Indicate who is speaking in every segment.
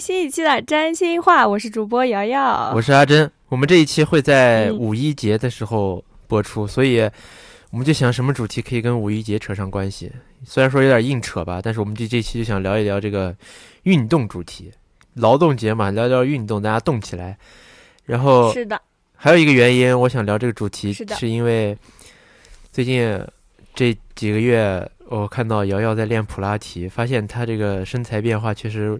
Speaker 1: 新一期的占星话，我是主播瑶瑶，
Speaker 2: 我是阿珍。我们这一期会在五一节的时候播出，所以我们就想什么主题可以跟五一节扯上关系。虽然说有点硬扯吧，但是我们这这期就想聊一聊这个运动主题，劳动节嘛，聊聊运动，大家动起来。然后
Speaker 1: 是的，
Speaker 2: 还有一个原因，我想聊这个主题，
Speaker 1: 是，
Speaker 2: 是因为最近这几个月。我看到瑶瑶在练普拉提，发现她这个身材变化确实，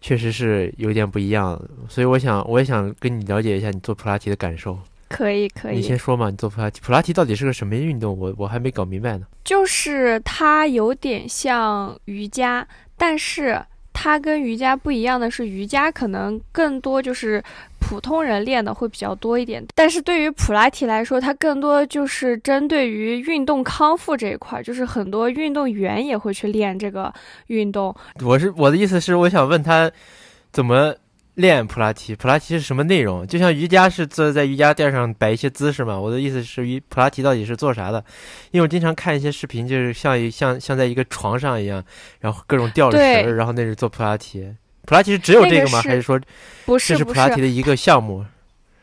Speaker 2: 确实是有点不一样。所以我想，我也想跟你了解一下你做普拉提的感受。
Speaker 1: 可以，可以。
Speaker 2: 你先说嘛，你做普拉提，普拉提到底是个什么运动？我我还没搞明白呢。
Speaker 1: 就是它有点像瑜伽，但是。它跟瑜伽不一样的是，瑜伽可能更多就是普通人练的会比较多一点，但是对于普拉提来说，它更多就是针对于运动康复这一块，就是很多运动员也会去练这个运动。
Speaker 2: 我是我的意思是，我想问他怎么。练普拉提，普拉提是什么内容？就像瑜伽是坐在瑜伽垫上摆一些姿势嘛。我的意思是，瑜普拉提到底是做啥的？因为我经常看一些视频，就是像一像像在一个床上一样，然后各种吊着绳，然后那是做普拉提。普拉提是只有这个吗？还是说，
Speaker 1: 不是
Speaker 2: 这是普拉提的一个项目？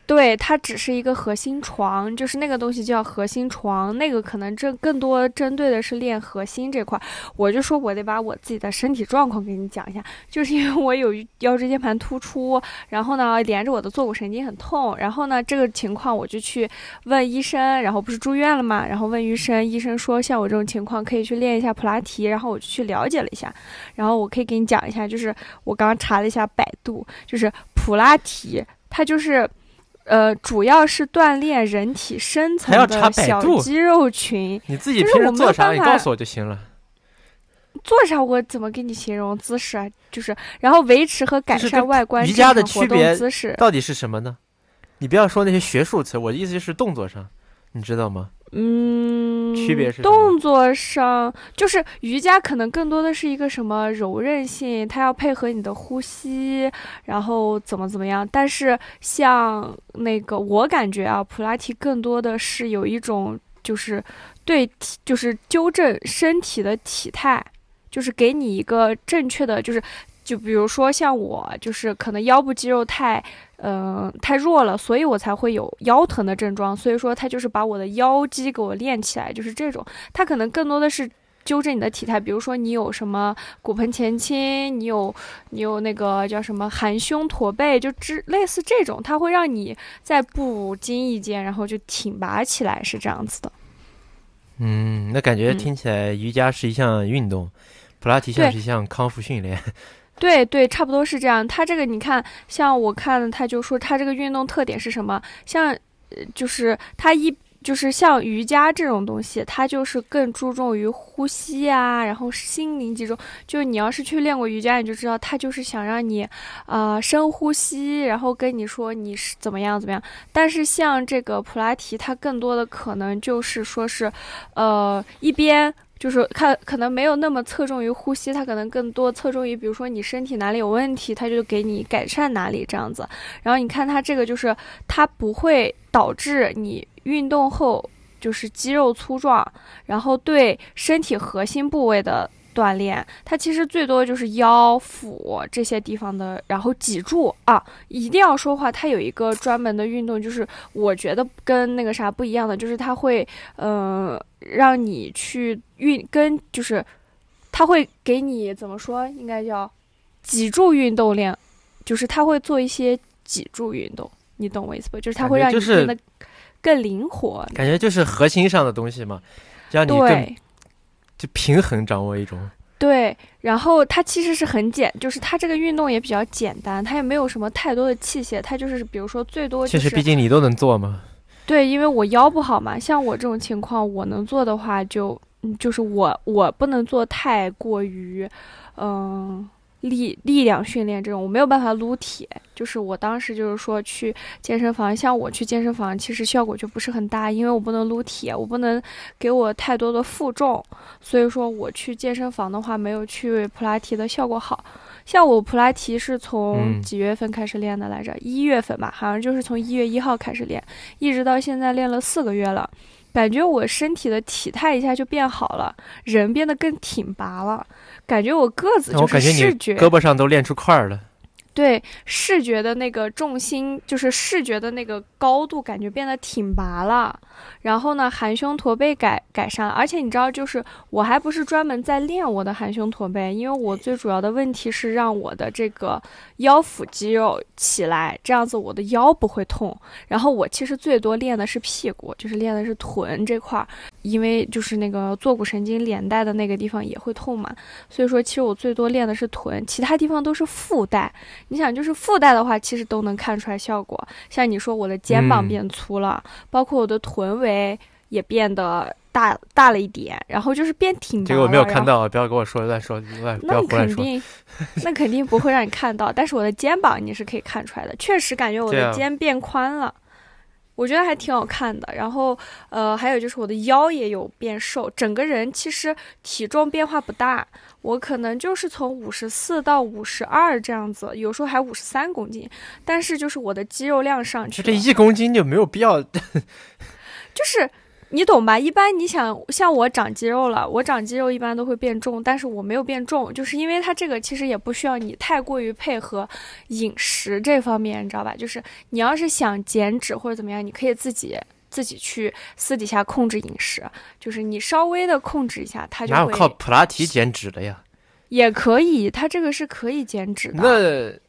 Speaker 1: 对，它只是一个核心床，就是那个东西叫核心床，那个可能这更多针对的是练核心这块。我就说我得把我自己的身体状况给你讲一下，就是因为我有腰椎间盘突出，然后呢连着我的坐骨神经很痛，然后呢这个情况我就去问医生，然后不是住院了嘛，然后问医生，医生说像我这种情况可以去练一下普拉提，然后我就去了解了一下，然后我可以给你讲一下，就是我刚刚查了一下百度，就是普拉提，它就是。呃，主要是锻炼人体深层的小肌肉群。
Speaker 2: 你自己平时做啥？你告诉我就行了。
Speaker 1: 做啥？我怎么给你形容姿势啊？就是，然后维持和改善外观。
Speaker 2: 瑜伽的区别到底是什么呢？你不要说那些学术词，我的意思就是动作上，你知道吗？
Speaker 1: 嗯，
Speaker 2: 区别是
Speaker 1: 动作上，就是瑜伽可能更多的是一个什么柔韧性，它要配合你的呼吸，然后怎么怎么样。但是像那个，我感觉啊，普拉提更多的是有一种就是对，就是纠正身体的体态，就是给你一个正确的，就是就比如说像我，就是可能腰部肌肉太。嗯，太弱了，所以我才会有腰疼的症状。所以说，他就是把我的腰肌给我练起来，就是这种。他可能更多的是纠正你的体态，比如说你有什么骨盆前倾，你有你有那个叫什么含胸驼背，就之类似这种，它会让你在不经意间，然后就挺拔起来，是这样子的。
Speaker 2: 嗯，那感觉听起来瑜伽是一项运动，普拉提像是一项康复训练。
Speaker 1: 对对，差不多是这样。他这个你看，像我看，他就说他这个运动特点是什么？像，呃就是他一就是像瑜伽这种东西，它就是更注重于呼吸啊，然后心灵集中。就你要是去练过瑜伽，你就知道他就是想让你，呃，深呼吸，然后跟你说你是怎么样怎么样。但是像这个普拉提，它更多的可能就是说是，呃，一边。就是看可能没有那么侧重于呼吸，它可能更多侧重于，比如说你身体哪里有问题，它就给你改善哪里这样子。然后你看它这个就是它不会导致你运动后就是肌肉粗壮，然后对身体核心部位的。锻炼，它其实最多就是腰腹这些地方的，然后脊柱啊，一定要说话。它有一个专门的运动，就是我觉得跟那个啥不一样的，就是它会，嗯，让你去运，跟就是，它会给你怎么说，应该叫脊柱运动练，就是它会做一些脊柱运动，你懂我意思不？就是它会让你变得更灵活。
Speaker 2: 感觉就是核心上的东西嘛，让你更。就平衡掌握一种，
Speaker 1: 对，然后它其实是很简，就是它这个运动也比较简单，它也没有什么太多的器械，它就是比如说最多
Speaker 2: 就是，毕竟你都能做嘛。
Speaker 1: 对，因为我腰不好嘛，像我这种情况，我能做的话就，嗯，就是我我不能做太过于，嗯。力力量训练这种我没有办法撸铁，就是我当时就是说去健身房，像我去健身房其实效果就不是很大，因为我不能撸铁，我不能给我太多的负重，所以说我去健身房的话没有去普拉提的效果好。像我普拉提是从几月份开始练的来着？一月份吧，好像就是从一月一号开始练，一直到现在练了四个月了。感觉我身体的体态一下就变好了，人变得更挺拔了，感觉我个子就是
Speaker 2: 我感觉你
Speaker 1: 视觉
Speaker 2: 胳膊上都练出块儿了。
Speaker 1: 对视觉的那个重心，就是视觉的那个高度，感觉变得挺拔了。然后呢，含胸驼背改改善了，而且你知道，就是我还不是专门在练我的含胸驼背，因为我最主要的问题是让我的这个腰腹肌肉起来，这样子我的腰不会痛。然后我其实最多练的是屁股，就是练的是臀这块儿，因为就是那个坐骨神经连带的那个地方也会痛嘛。所以说，其实我最多练的是臀，其他地方都是附带。你想，就是附带的话，其实都能看出来效果。像你说我的肩膀
Speaker 2: 嗯
Speaker 1: 变粗了，包括我的臀围也变得大大了一点，然后就是变挺拔
Speaker 2: 这个我没有看到啊，不要跟我说乱说乱，不要胡乱说。
Speaker 1: 肯定，那肯定不会让你看到，但是我的肩膀你是可以看出来的，确实感觉我的肩变宽了，我觉得还挺好看的。然后，呃，还有就是我的腰也有变瘦，整个人其实体重变化不大，我可能就是从五十四到五十二这样子，有时候还五十三公斤，但是就是我的肌肉量上去了，
Speaker 2: 这一公斤就没有必要。
Speaker 1: 就是。你懂吧？一般你想像我长肌肉了，我长肌肉一般都会变重，但是我没有变重，就是因为它这个其实也不需要你太过于配合饮食这方面，你知道吧？就是你要是想减脂或者怎么样，你可以自己自己去私底下控制饮食，就是你稍微的控制一下，它就
Speaker 2: 哪有靠普拉提减脂的呀？
Speaker 1: 也可以，它这个是可以减脂的。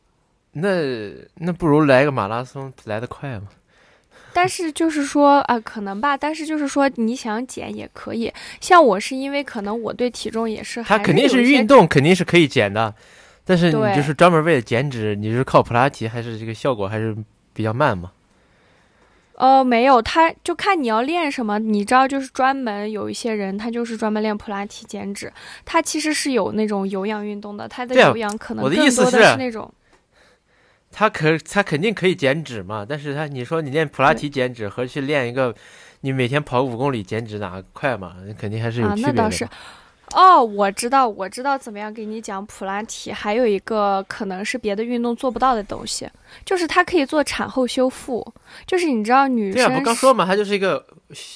Speaker 2: 那那那不如来个马拉松来得快嘛？
Speaker 1: 但是就是说啊、可能吧。但是就是说，你想减也可以。像我是因为可能我对体重也是，
Speaker 2: 他肯定是运动，肯定是可以减的，但是你就是专门为了减脂，你是靠普拉提，还是这个效果还是比较慢嘛？
Speaker 1: 呃，没有，他就看你要练什么。你知道，就是专门有一些人，他就是专门练普拉提减脂，他其实是有那种有氧运动的，他的有氧可能
Speaker 2: 我的
Speaker 1: 更多的
Speaker 2: 意思是
Speaker 1: 是那种。
Speaker 2: 它可他肯定可以减脂嘛，但是他你说你练普拉提减脂和去练一个你每天跑五公里减脂哪个快嘛？那肯定还是有
Speaker 1: 啊，
Speaker 2: 区别的嘛。
Speaker 1: 那倒是。哦，我知道，我知道怎么样给你讲普拉提。还有一个可能是别的运动做不到的东西，就是它可以做产后修复。就是你知道女
Speaker 2: 对啊，
Speaker 1: 生
Speaker 2: 不刚说嘛，它就是一个，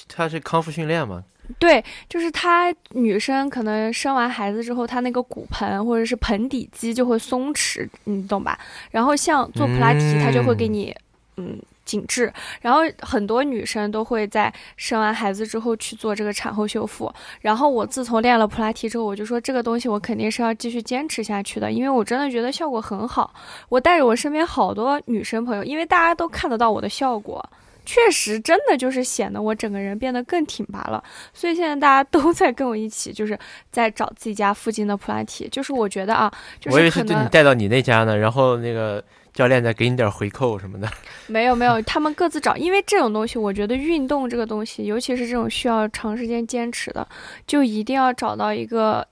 Speaker 2: 它是康复训练嘛。
Speaker 1: 对，就是她女生可能生完孩子之后，她那个骨盆或者是盆底肌就会松弛，你懂吧？然后像做普拉提，它就会给
Speaker 2: 嗯
Speaker 1: 你嗯紧致。然后很多女生都会在生完孩子之后去做这个产后修复。然后我自从练了普拉提之后，我就说这个东西我肯定是要继续坚持下去的，因为我真的觉得效果很好。我带着我身边好多女生朋友，因为大家都看得到我的效果。确实，真的就是显得我整个人变得更挺拔了，所以现在大家都在跟我一起，就是在找自己家附近的普拉提。就是我觉得啊，就
Speaker 2: 我以为是对你带到你那家呢，然后那个教练再给你点回扣什么的。
Speaker 1: 没有没有，他们各自找，因为这种东西，我觉得运动这个东西，尤其是这种需要长时间坚持的，就一定要找到一个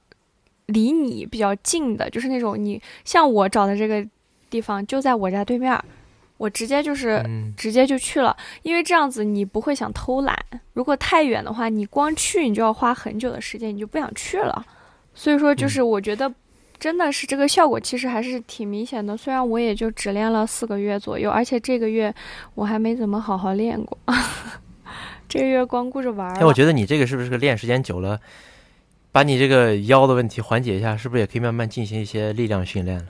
Speaker 1: 离你比较近的，就是那种你像我找的这个地方就在我家对面儿，我直接就是
Speaker 2: 嗯，
Speaker 1: 直接就去了，因为这样子你不会想偷懒。如果太远的话，你光去你就要花很久的时间，你就不想去了。所以说，就是我觉得真的是这个效果其实还是挺明显的。虽然我也就只练了四个月左右，而且这个月我还没怎么好好练过，这个月光顾着玩儿
Speaker 2: 哎，我。觉得你这个是不是个练时间久了，把你这个腰的问题缓解一下，是不是也可以慢慢进行一些力量训练了？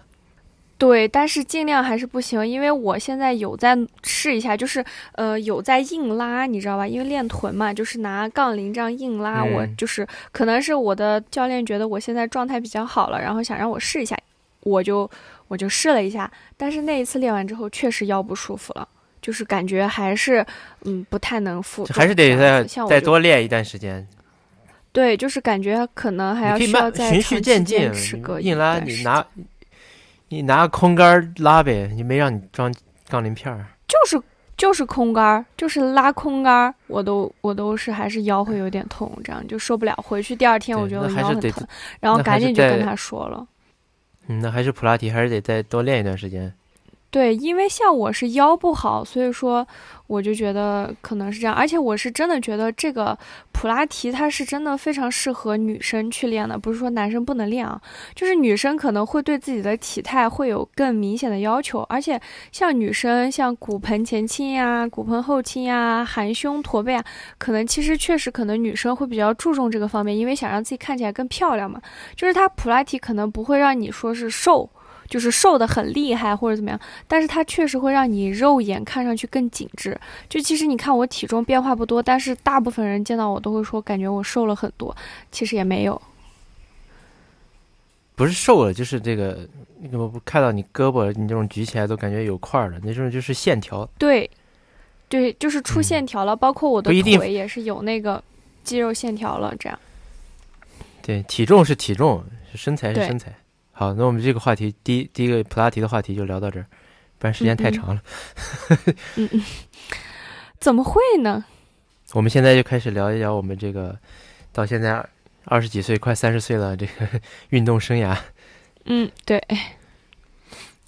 Speaker 1: 对，但是尽量还是不行，因为我现在有在试一下，就是呃有在硬拉，你知道吧？因为练臀嘛，就是拿杠铃这样硬拉。我
Speaker 2: 嗯
Speaker 1: 就是可能是我的教练觉得我现在状态比较好了，然后想让我试一下，我就我就试了一下。但是那一次练完之后，确实腰不舒服了，就是感觉还是嗯不太能负重，
Speaker 2: 还是得再再多练一段时间。
Speaker 1: 对，就是感觉可能还要需要再
Speaker 2: 循序渐进硬拉你拿你拿空杆儿拉呗，你没让你装杠铃片儿。
Speaker 1: 就是就是空杆儿，就是拉空杆儿，我都我都是还是腰会有点痛，这样就受不了。回去第二天我觉得我
Speaker 2: 那还是得
Speaker 1: 腰很疼，然后赶紧就跟他说了。
Speaker 2: 嗯，那还是普拉提，还是得再多练一段时间。
Speaker 1: 对，因为像我是腰不好，所以说我就觉得可能是这样。而且我是真的觉得这个普拉提它是真的非常适合女生去练的，不是说男生不能练啊，就是女生可能会对自己的体态会有更明显的要求。而且像女生像骨盆前倾呀、骨盆后倾呀、含胸驼背啊，可能其实确实可能女生会比较注重这个方面，因为想让自己看起来更漂亮嘛。就是它普拉提可能不会让你说是瘦。就是瘦的很厉害或者怎么样，但是它确实会让你肉眼看上去更紧致。就其实你看我体重变化不多，但是大部分人见到我都会说感觉我瘦了很多，其实也没有。
Speaker 2: 不是瘦了，就是这个，我不看到你胳膊你这种举起来都感觉有块儿了，那种就是线条。
Speaker 1: 对，对，就是出线条了，包括我的腿也是有那个肌肉线条了，这样。
Speaker 2: 对，体重是体重，身材是身材。好，那我们这个话题第一第一个普拉提的话题就聊到这儿，不然时间太长了。
Speaker 1: 嗯嗯，怎么会呢？
Speaker 2: 我们现在就开始聊一聊我们这个到现在二十几岁，快三十岁了，这个 运动生涯。
Speaker 1: 嗯，对，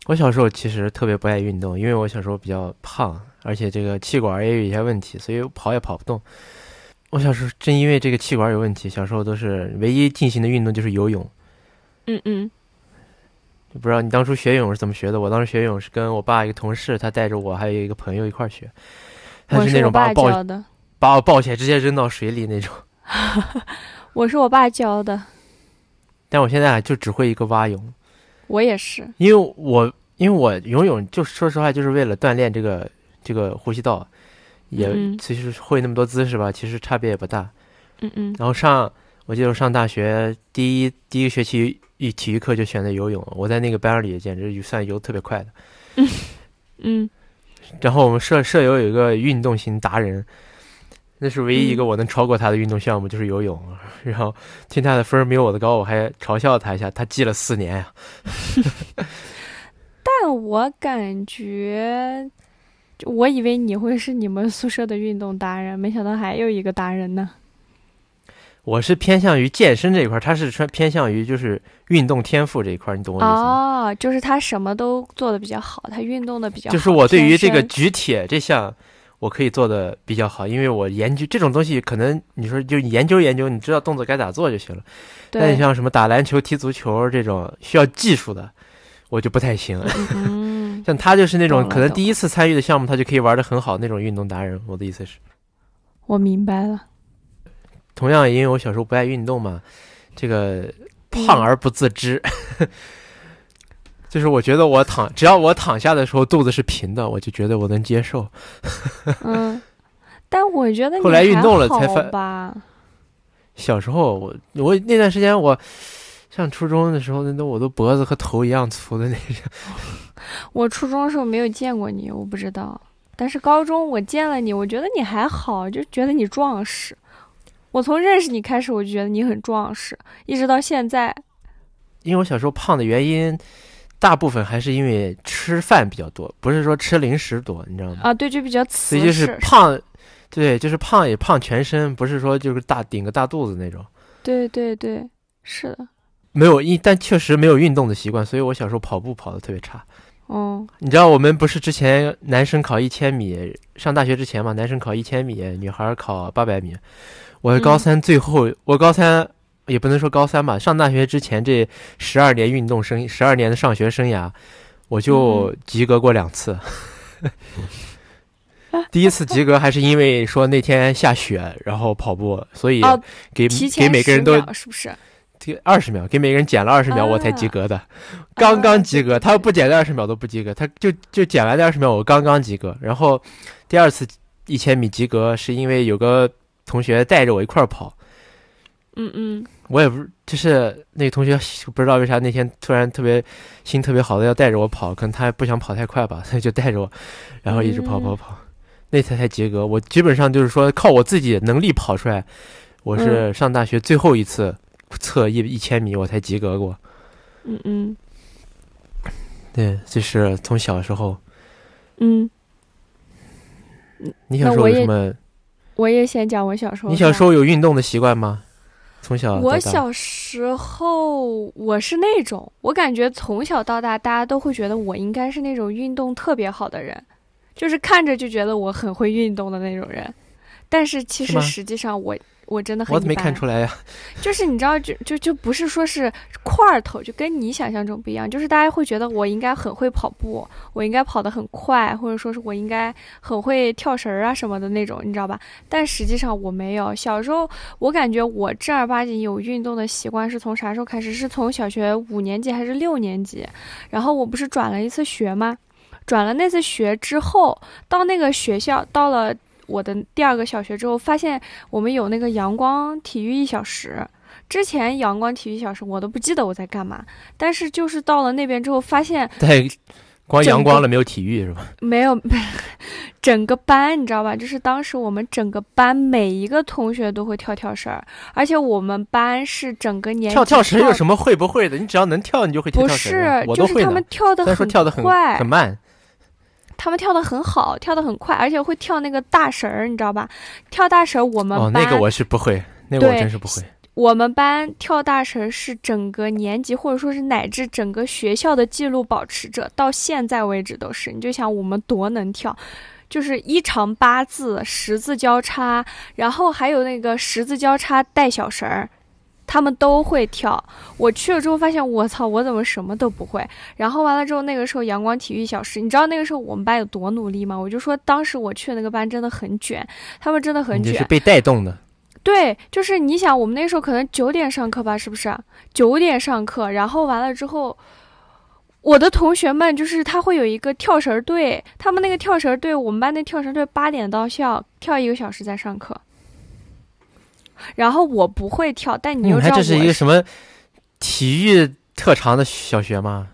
Speaker 2: 我小时候其实特别不爱运动，因为我小时候比较胖，而且这个气管也有一些问题，所以跑也跑不动。我小时候正因为这个气管有问题，小时候都是唯一进行的运动就是游泳。
Speaker 1: 嗯嗯
Speaker 2: 不知道你当初学泳是怎么学的？我当时学泳是跟我爸一个同事，他带着我还有一个朋友一块儿学。他是那种把我抱把我抱起来直接扔到水里那种。
Speaker 1: 我是我爸教的，
Speaker 2: 但我现在就只会一个蛙泳，
Speaker 1: 我也是。
Speaker 2: 因为我因为我游泳就说实话就是为了锻炼这个这个呼吸道，也
Speaker 1: 嗯
Speaker 2: 其实会那么多姿势吧，其实差别也不大。
Speaker 1: 嗯嗯
Speaker 2: 然后上我记得我上大学第一第一个学期一体育课就选择游泳，我在那个班里简直算游特别快的。
Speaker 1: 嗯嗯
Speaker 2: 然后我们舍舍友有一个运动型达人，那是唯一一个我能超过他的运动项目，就是游泳。然后听他的分儿没有我的高，我还嘲笑他一下，他记了四年呀。
Speaker 1: 但我感觉，我以为你会是你们宿舍的运动达人，没想到还有一个达人呢。
Speaker 2: 我是偏向于健身这一块儿，他是偏偏向于就是运动天赋这一块儿，你懂我意思吗？
Speaker 1: 哦，就是他什么都做的比较好，他运动的比较好。
Speaker 2: 就是我对于这个举铁这项，我可以做的比较好，因为我研究这种东西，可能你说就研究研究，你知道动作该咋做就行了。但你，像什么打篮球、踢足球这种需要技术的，我就不太行。
Speaker 1: 嗯，
Speaker 2: 像他就是那种可能第一次参与的项目，他就可以玩的很好那种运动达人。我的意思是，
Speaker 1: 我明白了。
Speaker 2: 同样因为我小时候不爱运动嘛，这个
Speaker 1: 嗯
Speaker 2: 胖而不自知，就是我觉得我躺只要我躺下的时候肚子是平的，我就觉得我能接受。
Speaker 1: 嗯，但我觉得你
Speaker 2: 后来运动了才
Speaker 1: 吧。
Speaker 2: 小时候我我那段时间我上初中的时候，那都我都脖子和头一样粗的那种。
Speaker 1: 我初中的时候没有见过你，我不知道。但是高中我见了你，我觉得你还好，就觉得你壮实。我从认识你开始，我就觉得你很壮实，一直到现在。
Speaker 2: 因为我小时候胖的原因，大部分还是因为吃饭比较多，不是说吃零食多，你知道吗？
Speaker 1: 啊，对，就比较
Speaker 2: 所以
Speaker 1: 瓷实。
Speaker 2: 就是胖，对，就是胖也胖全身，不是说就是大顶个大肚子那种。
Speaker 1: 对对对，是的。
Speaker 2: 没有一，但确实没有运动的习惯，所以我小时候跑步跑得特别差。
Speaker 1: 哦，
Speaker 2: 你知道我们不是之前男生考一千米，上大学之前嘛，男生考一千米，女孩考八百米。我高
Speaker 1: 嗯
Speaker 2: 三最后，我高三也不能说高三吧，上大学之前这十二年运动生，十二年的上学生涯，我就及格过两次。第一次及格还是因为说那天下雪，然后跑步，所以
Speaker 1: 哦
Speaker 2: 给、
Speaker 1: 提前10
Speaker 2: 给每个人都
Speaker 1: 是不是？
Speaker 2: 这二十秒，给每个人减了二十秒，我才及格的，刚刚及格。他不减那二十秒都不及格，他就就减完那二十秒，我刚刚及格。然后第二次一千米及格，是因为有个同学带着我一块儿跑，
Speaker 1: 嗯嗯，
Speaker 2: 我也不是，就是那个同学不知道为啥那天突然特别心特别好的要带着我跑，可能他不想跑太快吧，所以就带着我，然后一直跑跑跑，那才才及格。我基本上就是说靠我自己能力跑出来。我是上大学最后一次测一一千米，我才及格过。
Speaker 1: 嗯嗯
Speaker 2: 对，就是从小时候，
Speaker 1: 嗯，
Speaker 2: 你小时候什么？
Speaker 1: 我也先讲我小时候。
Speaker 2: 你小时候有运动的习惯吗？从小
Speaker 1: 我小时候我是那种，我感觉从小到大，大家都会觉得我应该是那种运动特别好的人，就是看着就觉得我很会运动的那种人。但是其实实际上我我真的很
Speaker 2: 我怎么没看出来呀？
Speaker 1: 就是你知道，就就就不是说是块儿头，就跟你想象中不一样。就是大家会觉得我应该很会跑步，我应该跑得很快，或者说是我应该很会跳绳儿啊什么的那种，你知道吧？但实际上我没有。小时候我感觉我正儿八经有运动的习惯是从啥时候开始？是从小学五年级还是六年级？然后我不是转了一次学吗？转了那次学之后，到那个学校，到了我的第二个小学之后，发现我们有那个阳光体育一小时。之前阳光体育小时我都不记得我在干嘛，但是就是到了那边之后，发现
Speaker 2: 对光阳光了，没有体育是吧？
Speaker 1: 没有 整个班，你知道吧？就是当时我们整个班每一个同学都会跳跳绳儿，而且我们班是整个年
Speaker 2: 跳跳绳有？什么会不会的？你只要能跳，你就会跳
Speaker 1: 不
Speaker 2: 跳绳不。
Speaker 1: 是，就是他们。跳的
Speaker 2: 很
Speaker 1: 快，
Speaker 2: 很慢，
Speaker 1: 他们跳的很好，跳的很快，而且会跳那个大绳儿，你知道吧？跳大绳儿，我们
Speaker 2: 哦，
Speaker 1: 班、
Speaker 2: 那个我是不会，那个我真是不会。
Speaker 1: 我们班跳大绳是整个年级或者说是乃至整个学校的记录保持者，到现在为止都是。你就想我们多能跳，就是一长八字、十字交叉，然后还有那个十字交叉带小绳儿。他们都会跳，我去了之后发现，我操，我怎么什么都不会？然后完了之后，那个时候阳光体育小时，你知道那个时候我们班有多努力吗？我就说当时我去的那个班真的很卷，他们真的很卷
Speaker 2: 你是。被带动的。
Speaker 1: 对，就是你想，我们那时候可能九点上课吧，是不是？九点上课，然后完了之后，我的同学们就是他会有一个跳绳队，他们那个跳绳队，我们班那跳绳队八点到校，跳一个小时再上课。然后我不会跳，但你
Speaker 2: 你
Speaker 1: 又知道
Speaker 2: 这是一个什么体育特长的小学吗？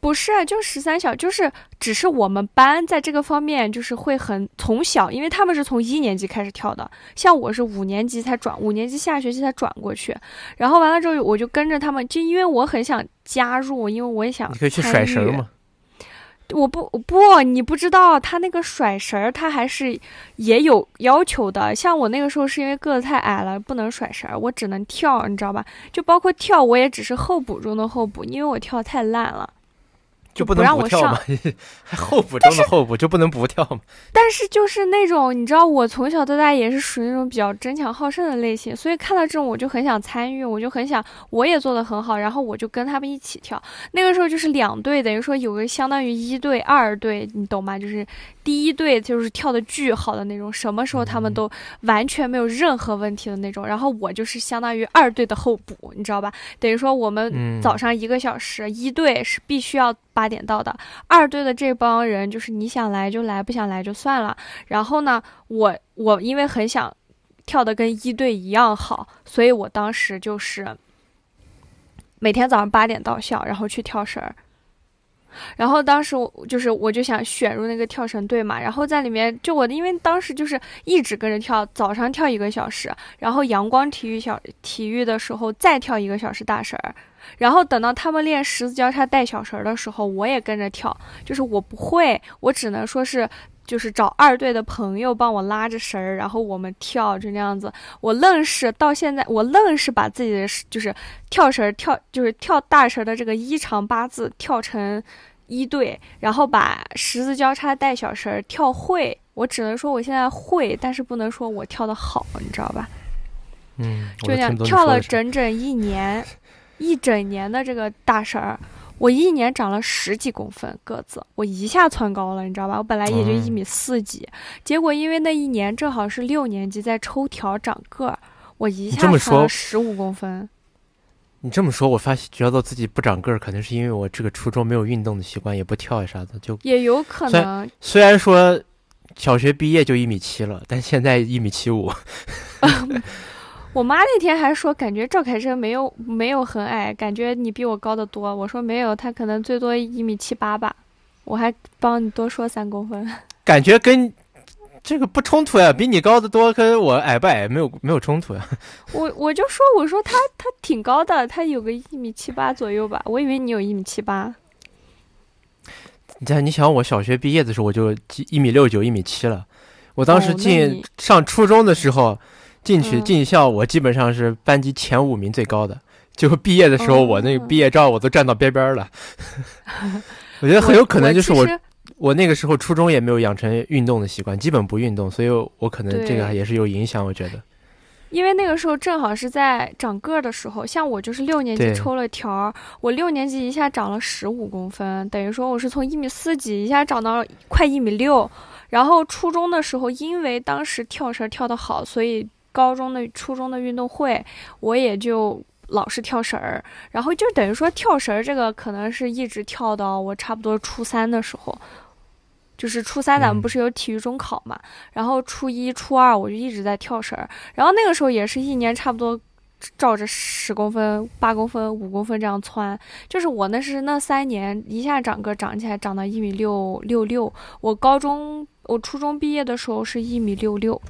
Speaker 1: 不是，就十三小，就是只是我们班在这个方面就是会很从小，因为他们是从一年级开始跳的，像我是五年级才转，五年级下学期才转过去，然后完了之后我就跟着他们，就因为我很想加入，因为我也想
Speaker 2: 你可以去甩绳嘛。
Speaker 1: 我不不，你不知道，他那个甩绳儿，他还是也有要求的。像我那个时候是因为个子太矮了，不能甩绳儿，我只能跳，你知道吧？就包括跳，我也只是候补中的候补，因为我跳太烂了。不
Speaker 2: 就不能
Speaker 1: 让我上
Speaker 2: 不跳吗？还候补中的候补就不能不跳吗？
Speaker 1: 但是就是那种，你知道，我从小到大也是属于那种比较争强好胜的类型，所以看到这种我就很想参与，我就很想我也做的很好，然后我就跟他们一起跳。那个时候就是两队，等于说有个相当于一队、二队，你懂吗？就是第一队就是跳的巨好的那种，什么时候他们都完全没有任何问题的那种，然后我就是相当于二队的候补，你知道吧？等于说我们
Speaker 2: 嗯，
Speaker 1: 早上一个小时，一队是必须要八点到的，二队的这帮人就是你想来就来，不想来就算了。然后呢，我我因为很想跳的跟一队一样好，所以我当时就是每天早上八点到校，然后去跳绳儿。然后当时我就是我就想选入那个跳绳队嘛，然后在里面就我因为当时就是一直跟着跳，早上跳一个小时，然后阳光体育小体育的时候再跳一个小时大绳儿，然后等到他们练十字交叉带小绳儿的时候，我也跟着跳，就是我不会，我只能说是。就是找二队的朋友帮我拉着绳儿，然后我们跳，就那样子。我愣是到现在，我愣是把自己的就是跳绳跳，就是跳大绳儿的这个一长八字跳成一队，然后把十字交叉带小绳儿跳会。我只能说我现在会，但是不能说我跳的好，你知道吧？
Speaker 2: 嗯，
Speaker 1: 就这样跳了整整一年，一整年的这个大绳儿，我一年长了十几公分个子，我一下窜高了，你知道吧？我本来也就一
Speaker 2: 嗯
Speaker 1: 米四几，结果因为那一年正好是六年级在抽条长个儿，我一下蹿
Speaker 2: 这么说
Speaker 1: 了十五公分。
Speaker 2: 你这么说，我发现觉得自己不长个儿，可能是因为我这个初中没有运动的习惯，也不跳呀啥的。就
Speaker 1: 也有可
Speaker 2: 虽
Speaker 1: 能，
Speaker 2: 虽然说小学毕业就一米七了，但现在一米七五。
Speaker 1: 我妈那天还说，感觉赵凯生没有没有很矮，感觉你比我高得多。我说没有，他可能最多一米七八吧。我还帮你多说三公分。
Speaker 2: 感觉跟这个不冲突呀，比你高的多，跟我矮不矮没有没有冲突呀。
Speaker 1: 我我就说，我说他他挺高的，他有个一米七八左右吧。我以为你有一米七八。
Speaker 2: 你像你想，我小学毕业的时候我就一米六九、一米七了，我当时进上初中的时候进去
Speaker 1: 嗯
Speaker 2: 进校，我基本上是班级前五名最高的。就毕业的时候，
Speaker 1: 哦
Speaker 2: 我那个毕业照我都站到边边了。我觉得很有可能就是我我那个时候初中也没有养成运动的习惯，基本不运动，所以我可能这个也是有影响。我觉得，
Speaker 1: 因为那个时候正好是在长个儿的时候，像我就是六年级抽了条儿，我六年级一下长了十五公分，等于说我是从一米四几一下长到快一米六。然后初中的时候，因为当时跳绳跳得好，所以高中的、初中的运动会我也就老是跳绳儿，然后就等于说跳绳儿这个可能是一直跳到我差不多初三的时候。就是初三咱们
Speaker 2: 嗯
Speaker 1: 不是有体育中考嘛，然后初一、初二我就一直在跳绳儿，然后那个时候也是一年差不多照着十公分、八公分、五公分这样窜，就是我那是那三年一下长个长起来长到一米六六六，我高中我初中毕业的时候是一米六六。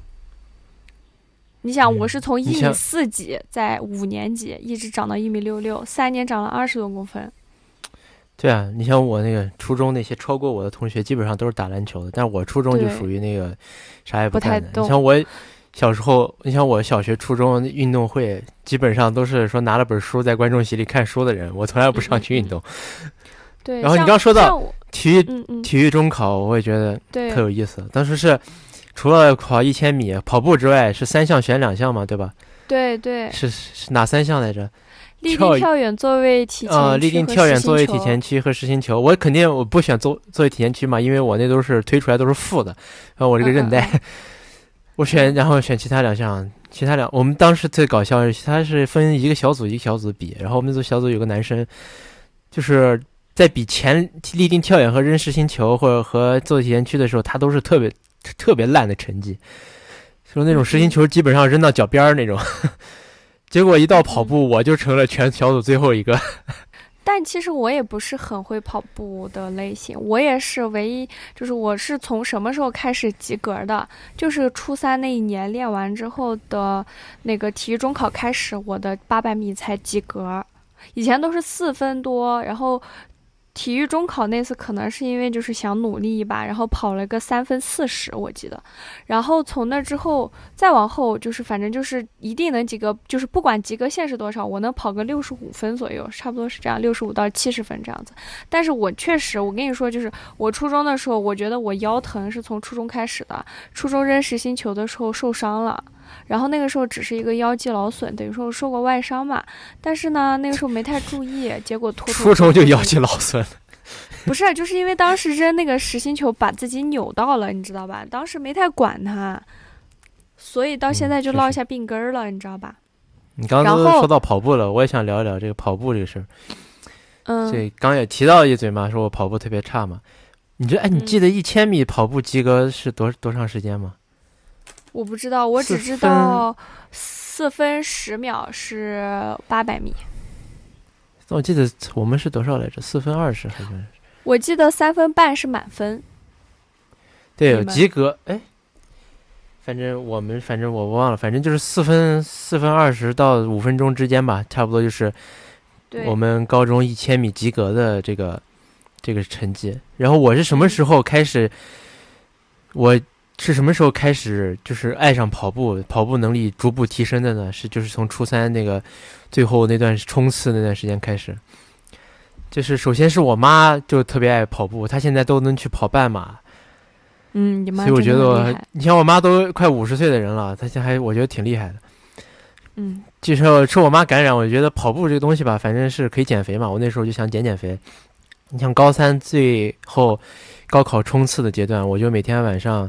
Speaker 1: 你想，
Speaker 2: 嗯
Speaker 1: 我是从一米四几，在五年级一直长到一米六六，三年长了二十多公分。
Speaker 2: 对啊，你像我那个初中那些超过我的同学，基本上都是打篮球的，但是我初中就属于那个啥也
Speaker 1: 不太
Speaker 2: 干的。
Speaker 1: 动
Speaker 2: 你像我小时候，你像我小学、初中运动会，基本上都是说拿了本书在观众席里看书的人，我从来不上去运动。
Speaker 1: 对，
Speaker 2: 然后你刚说到体育体育中考，我也觉得特有意思。当时是除了跑一千米跑步之外，是三项选两项嘛，对吧？
Speaker 1: 对对，
Speaker 2: 是是哪三项来着？
Speaker 1: 立定跳远坐位体前
Speaker 2: 呃，立定跳远
Speaker 1: 实心球
Speaker 2: 作为体前屈和实心球，我肯定我不选坐坐位体前屈嘛，因为我那都是推出来都是负的，然后我这个
Speaker 1: 嗯
Speaker 2: 韧带，
Speaker 1: 嗯
Speaker 2: 我选然后选其他两项，其他两我们当时最搞笑是，他是分一个小组一个小组比，然后我们那组小组有个男生，就是在比前立定跳远和扔实心球或者和做体前屈的时候，他都是特别特别烂的成绩，说那种实心球基本上扔到脚边儿那种。结果一到跑步，我就成了全小组最后一个。
Speaker 1: 但其实我也不是很会跑步的类型，我也是唯一，就是我是从什么时候开始及格的？就是初三那一年练完之后的那个体育中考开始，我的八百米才及格，以前都是四分多，然后。体育中考那次可能是因为就是想努力一把，然后跑了个三分四十，我记得。然后从那之后再往后，就是反正就是一定能及格，就是不管及格线是多少，我能跑个六十五分左右，差不多是这样，六十五到七十分这样子。但是我确实，我跟你说，就是我初中的时候，我觉得我腰疼是从初中开始的。初中扔实心球的时候受伤了，然后那个时候只是一个腰肌劳损，等于说我受过外伤嘛。但是呢，那个时候没太注意，结果
Speaker 2: 初中就腰肌劳损了，
Speaker 1: 不是，就是因为当时扔那个实心球把自己扭到了，你知道吧？当时没太管它，所以到现在就落下病根儿了，你知道吧？
Speaker 2: 你刚刚说到跑步了，我也想聊一聊这个跑步这个事儿。
Speaker 1: 嗯，
Speaker 2: 对刚也提到一嘴嘛，说我跑步特别差嘛。你这哎，你
Speaker 1: 嗯
Speaker 2: 记得一千米跑步及格是多多长时间吗？
Speaker 1: 我不知道，我只知道四分十秒是八百米，
Speaker 2: 我记得我们是多少来着？四分二十还是？
Speaker 1: 我记得三分半是满分。
Speaker 2: 对，
Speaker 1: 明白
Speaker 2: 及格。哎，反正我们反正我忘了，反正就是四分四分二十到五分钟之间吧，差不多就是，我们高中一千米及格的这个这个成绩。然后我是什么时候开始？我是什么时候开始就是爱上跑步，跑步能力逐步提升的呢？是就是从初三那个最后那段冲刺那段时间开始。就是首先是我妈就特别爱跑步，她现在都能去跑半马，
Speaker 1: 嗯，你妈
Speaker 2: 所以我觉得我你像我妈都快五十岁的人了，她现在还我觉得挺厉害的。
Speaker 1: 嗯
Speaker 2: 就是受我妈感染，我觉得跑步这个东西吧，反正是可以减肥嘛。我那时候就想减减肥。你像高三最后高考冲刺的阶段，我就每天晚上，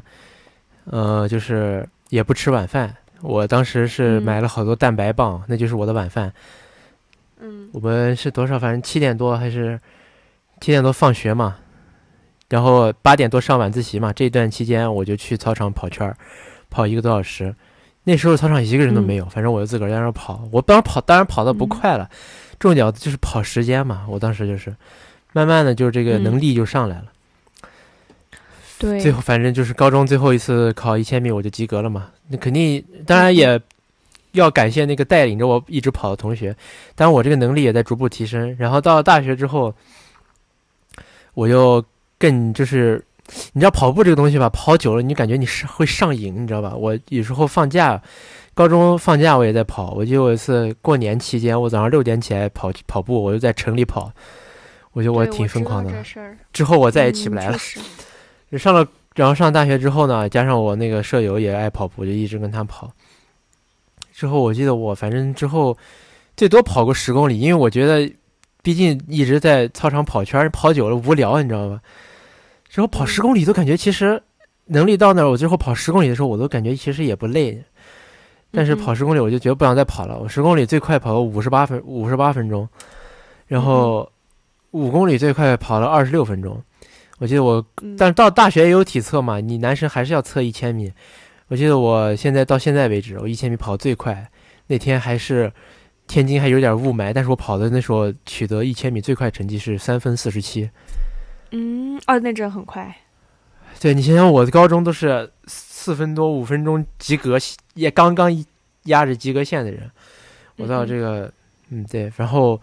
Speaker 2: 呃，就是也不吃晚饭。我当时是
Speaker 1: 嗯
Speaker 2: 买了好多蛋白棒，那就是我的晚饭。
Speaker 1: 嗯
Speaker 2: 我们是多少？反正七点多还是七点多放学嘛，然后八点多上晚自习嘛。这段期间我就去操场跑圈儿，跑一个多小时。那时候操场一个人都没有，反正我就自个儿在那跑。我当时跑，当然跑的不
Speaker 1: 嗯
Speaker 2: 快了，重点就是跑时间嘛。我当时就是慢慢的就是这个
Speaker 1: 嗯
Speaker 2: 能力就上来了。
Speaker 1: 对，
Speaker 2: 最后反正就是高中最后一次考一千米我就及格了嘛。那肯定当然也要感谢那个带领着我一直跑的同学，当然我这个能力也在逐步提升。然后到了大学之后，我又更就是你知道跑步这个东西吧，跑久了你感觉你是会上瘾，你知道吧？我有时候放假，高中放假我也在跑。我记得有一次过年期间，我早上六点起来跑跑步，我就在城里跑，我觉得我挺疯狂的。之后我再也起不来了。上了，然后上大学之后呢，加上我那个舍友也爱跑步，就一直跟他跑。之后我记得我反正之后最多跑过十公里，因为我觉得。毕竟一直在操场跑圈，跑久了无聊，你知道吧？之后跑十公里都感觉其实能力到那儿，我最后跑十公里的时候，我都感觉其实也不累。但是跑十公里我就觉得不想再跑了。我十公里最快跑了五十八分五十八分钟，然后五公里最快跑了二十六分钟。我记得我，但是到大学也有体测嘛，你男生还是要测一千米。我记得我现在到现在为止，我一千米跑最快，那天还是。天津还有点雾霾，但是我跑的那时候取得一千米最快成绩是三分四十七。
Speaker 1: 嗯，哦，那真很快。
Speaker 2: 对你想想，我的高中都是四分多五分钟及格，也刚刚压着及格线的人。我到这个，嗯，对。然后，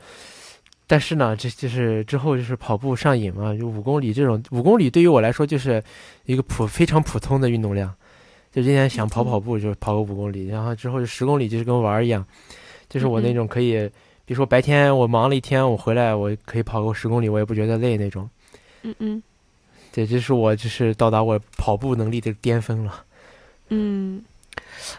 Speaker 2: 但是呢，这就是之后就是跑步上瘾嘛，就五公里这种五公里对于我来说就是一个普非常普通的运动量。就今天想跑跑步就跑个五公里，然后之后就十公里就是跟玩儿一样。就是我那种可以，比如说白天我忙了一天，我回来我可以跑个十公里，我也不觉得累那种。
Speaker 1: 嗯嗯，
Speaker 2: 对，这是我就是到达我跑步能力的巅峰了。
Speaker 1: 嗯，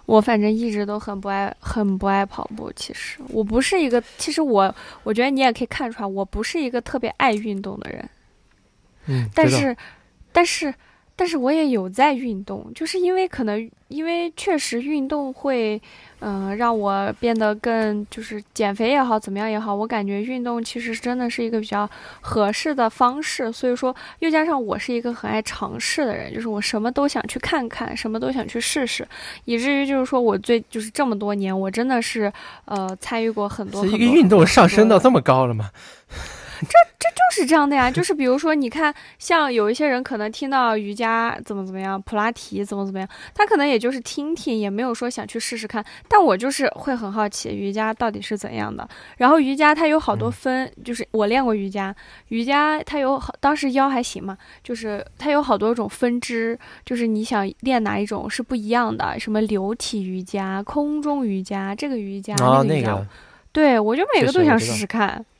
Speaker 1: 我反正一直都很不爱很不爱跑步。其实我不是一个，其实我我觉得你也可以看出来，我不是一个特别爱运动的人。
Speaker 2: 嗯，
Speaker 1: 但是但是。但是我也有在运动，就是因为可能因为确实运动会，嗯，让我变得更就是减肥也好，怎么样也好，我感觉运动其实真的是一个比较合适的方式。所以说，又加上我是一个很爱尝试的人，就是我什么都想去看看，什么都想去试试，以至于就是说我最就是这么多年，我真的是呃参与过很多。
Speaker 2: 一个运动上升到这么高了吗？
Speaker 1: 这这就是这样的呀，就是比如说，你看，像有一些人可能听到瑜伽怎么怎么样，普拉提怎么怎么样，他可能也就是听听，也没有说想去试试看。但我就是会很好奇瑜伽到底是怎样的。然后瑜伽它有好多分，就是我练过瑜伽，瑜伽它有好，当时腰还行嘛，就是它有好多种分支，就是你想练哪一种是不一样的，什么流体瑜伽、空中瑜伽，这个瑜伽那个瑜伽，对我就每个都想试试看。我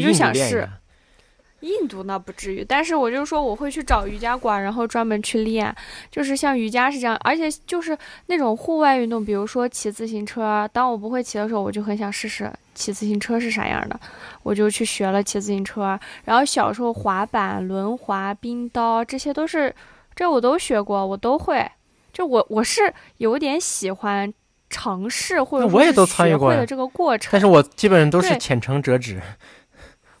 Speaker 1: 就想试，印度那不至于，但是我就说我会去找瑜伽馆，然后专门去练，就是像瑜伽是这样，而且就是那种户外运动，比如说骑自行车，当我不会骑的时候，我就很想试试骑自行车是啥样的，我就去学了骑自行车，然后小时候滑板、轮滑、冰刀，这些都是，这我都学过，我都会，就我我是有点喜欢尝试或者
Speaker 2: 我也都参与过
Speaker 1: 的这个过程，
Speaker 2: 但是我基本上都是浅尝辄止。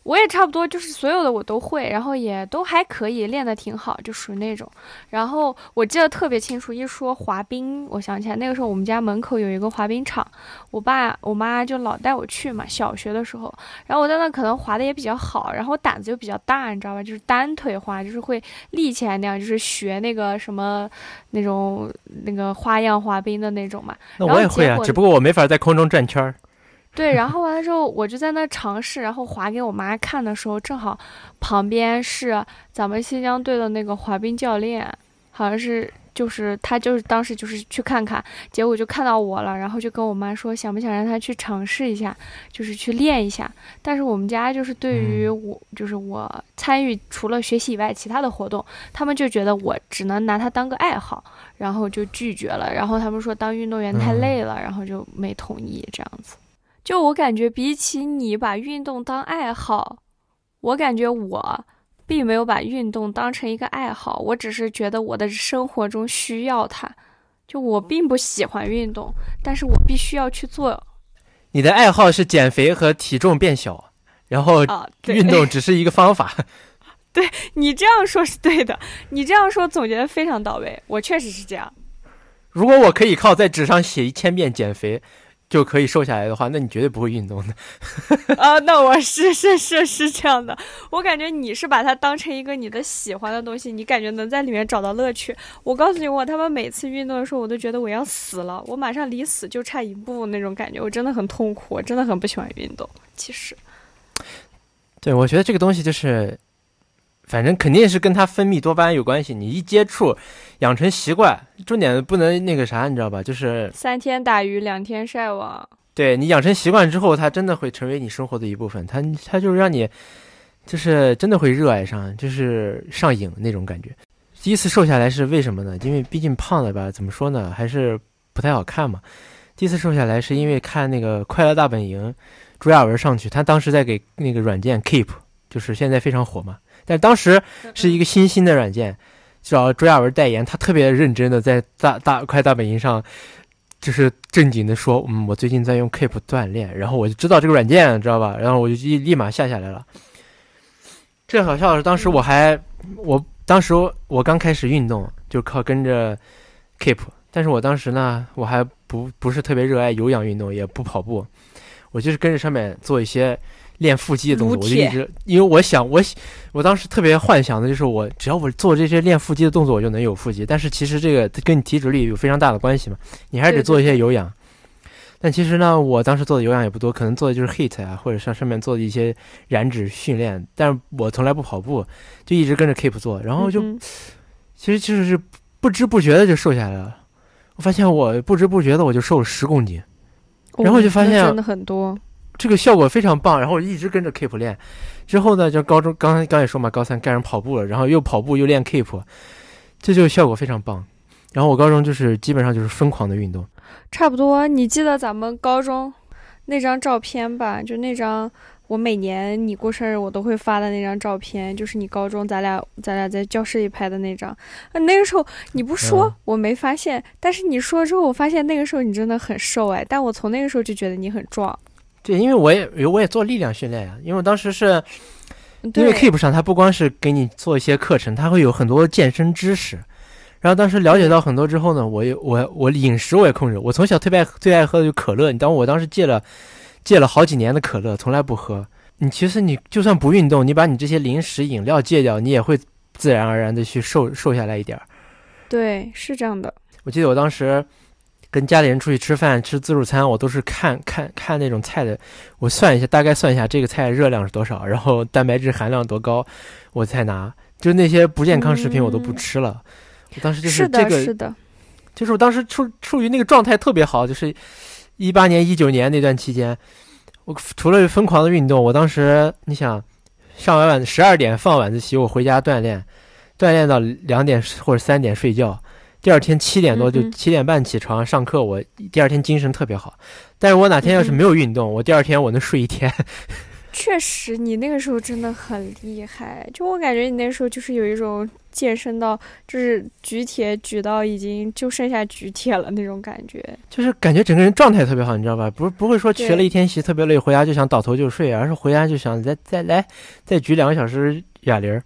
Speaker 1: 我也差不多，就是所有的我都会，然后也都还可以，练得挺好，就属于那种。然后我记得特别清楚，一说滑冰，我想起来那个时候我们家门口有一个滑冰场，我爸我妈就老带我去嘛。小学的时候，然后我在那可能滑的也比较好，然后胆子又比较大，你知道吧？就是单腿滑，就是会立起来那样，就是学那个什么那种那个花样滑冰的那种嘛。
Speaker 2: 那我也会啊，只不过我没法在空中转圈儿。
Speaker 1: 对，然后完了之后，我就在那尝试，然后划给我妈看的时候，正好旁边是咱们新疆队的那个滑冰教练，好像是就是他就是当时就是去看看，结果就看到我了，然后就跟我妈说想不想让他去尝试一下，就是去练一下。但是我们家就是对于我就是我参与除了学习以外其他的活动，他们就觉得我只能拿它当个爱好，然后就拒绝了。然后他们说当运动员太累了，然后就没同意这样子。就我感觉，比起你把运动当爱好，我感觉我并没有把运动当成一个爱好。我只是觉得我的生活中需要它。就我并不喜欢运动，但是我必须要去做。
Speaker 2: 你的爱好是减肥和体重变小，然后运动只是一个方法。
Speaker 1: 对你这样说是对的，你这样说总结的非常到位。我确实是这样。
Speaker 2: 如果我可以靠在纸上写一千遍减肥。就可以瘦下来的话，那你绝对不会运动的。
Speaker 1: 啊，那我是是是是这样的。我感觉你是把它当成一个你的喜欢的东西，你感觉能在里面找到乐趣。我告诉你，我他妈每次运动的时候，我都觉得我要死了，我马上离死就差一步那种感觉，我真的很痛苦，我真的很不喜欢运动。其实，
Speaker 2: 对，我觉得这个东西就是反正肯定是跟它分泌多巴胺有关系。你一接触，养成习惯，重点不能那个啥，你知道吧？就是
Speaker 1: 三天打鱼两天晒网。
Speaker 2: 对你养成习惯之后，它真的会成为你生活的一部分。它它就是让你，就是真的会热爱上，就是上瘾那种感觉。第一次瘦下来是为什么呢？因为毕竟胖了吧，怎么说呢，还是不太好看嘛。第一次瘦下来是因为看那个《快乐大本营》，朱亚文上去，他当时在给那个软件 Keep，就是现在非常火嘛。但当时是一个新兴的软件，找朱亚文代言，他特别认真的在大大快大本营上，就是正经的说，嗯，我最近在用 Keep 锻炼，然后我就知道这个软件，知道吧？然后我就立立马下下来了。最好笑的是，当时我还，我当时我刚开始运动，就靠跟着 Keep，但是我当时呢，我还不不是特别热爱有氧运动，也不跑步，我就是跟着上面做一些。练腹肌的动作，我就一直，因为我想，我我当时特别幻想的就是，我只要我做这些练腹肌的动作，我就能有腹肌。但是其实这个跟你体脂率有非常大的关系嘛，你还是得做一些有氧。但其实呢，我当时做的有氧也不多，可能做的就是 HIT 啊，或者上上面做的一些燃脂训练。但是我从来不跑步，就一直跟着 Keep 做，然后就，其实其实是不知不觉的就瘦下来了。我发现我不知不觉的我就瘦了十公斤，然后就发现
Speaker 1: 真的很多。
Speaker 2: 这个效果非常棒，然后我一直跟着 Keep 练，之后呢，就高中刚刚也说嘛，高三开始跑步了，然后又跑步又练 Keep，这就效果非常棒。然后我高中就是基本上就是疯狂的运动，
Speaker 1: 差不多。你记得咱们高中那张照片吧？就那张我每年你过生日我都会发的那张照片，就是你高中咱俩咱俩在教室里拍的那张。那个时候你不说我没发现，但是你说之后我发现那个时候你真的很瘦哎，但我从那个时候就觉得你很壮。
Speaker 2: 对，因为我也我也做力量训练呀，因为我当时是，因为 Keep 上它不光是给你做一些课程，它会有很多健身知识。然后当时了解到很多之后呢，我也我我饮食我也控制。我从小特别爱最爱喝的就可乐，你当我当时戒了戒了好几年的可乐，从来不喝。你其实你就算不运动，你把你这些零食饮料戒掉，你也会自然而然的去瘦瘦下来一点儿。
Speaker 1: 对，是这样的。
Speaker 2: 我记得我当时。跟家里人出去吃饭吃自助餐，我都是看看看那种菜的，我算一下，大概算一下这个菜热量是多少，然后蛋白质含量多高，我才拿。就那些不健康食品我都不吃了。我当时就是这个，
Speaker 1: 是的，
Speaker 2: 就是我当时处处于那个状态特别好，就是一八年一九年那段期间，我除了疯狂的运动，我当时你想上完晚十二点放晚自习，我回家锻炼，锻炼到两点或者三点睡觉。第二天七点多就七点半起床上课，我第二天精神特别好。但是我哪天要是没有运动，我第二天我能睡一天。
Speaker 1: 确实，你那个时候真的很厉害。就我感觉，你那时候就是有一种健身到，就是举铁举到已经就剩下举铁了那种感觉。
Speaker 2: 就是感觉整个人状态特别好，你知道吧？不不会说学了一天习特别累，回家就想倒头就睡，而是回家就想再再来再举两个小时哑铃。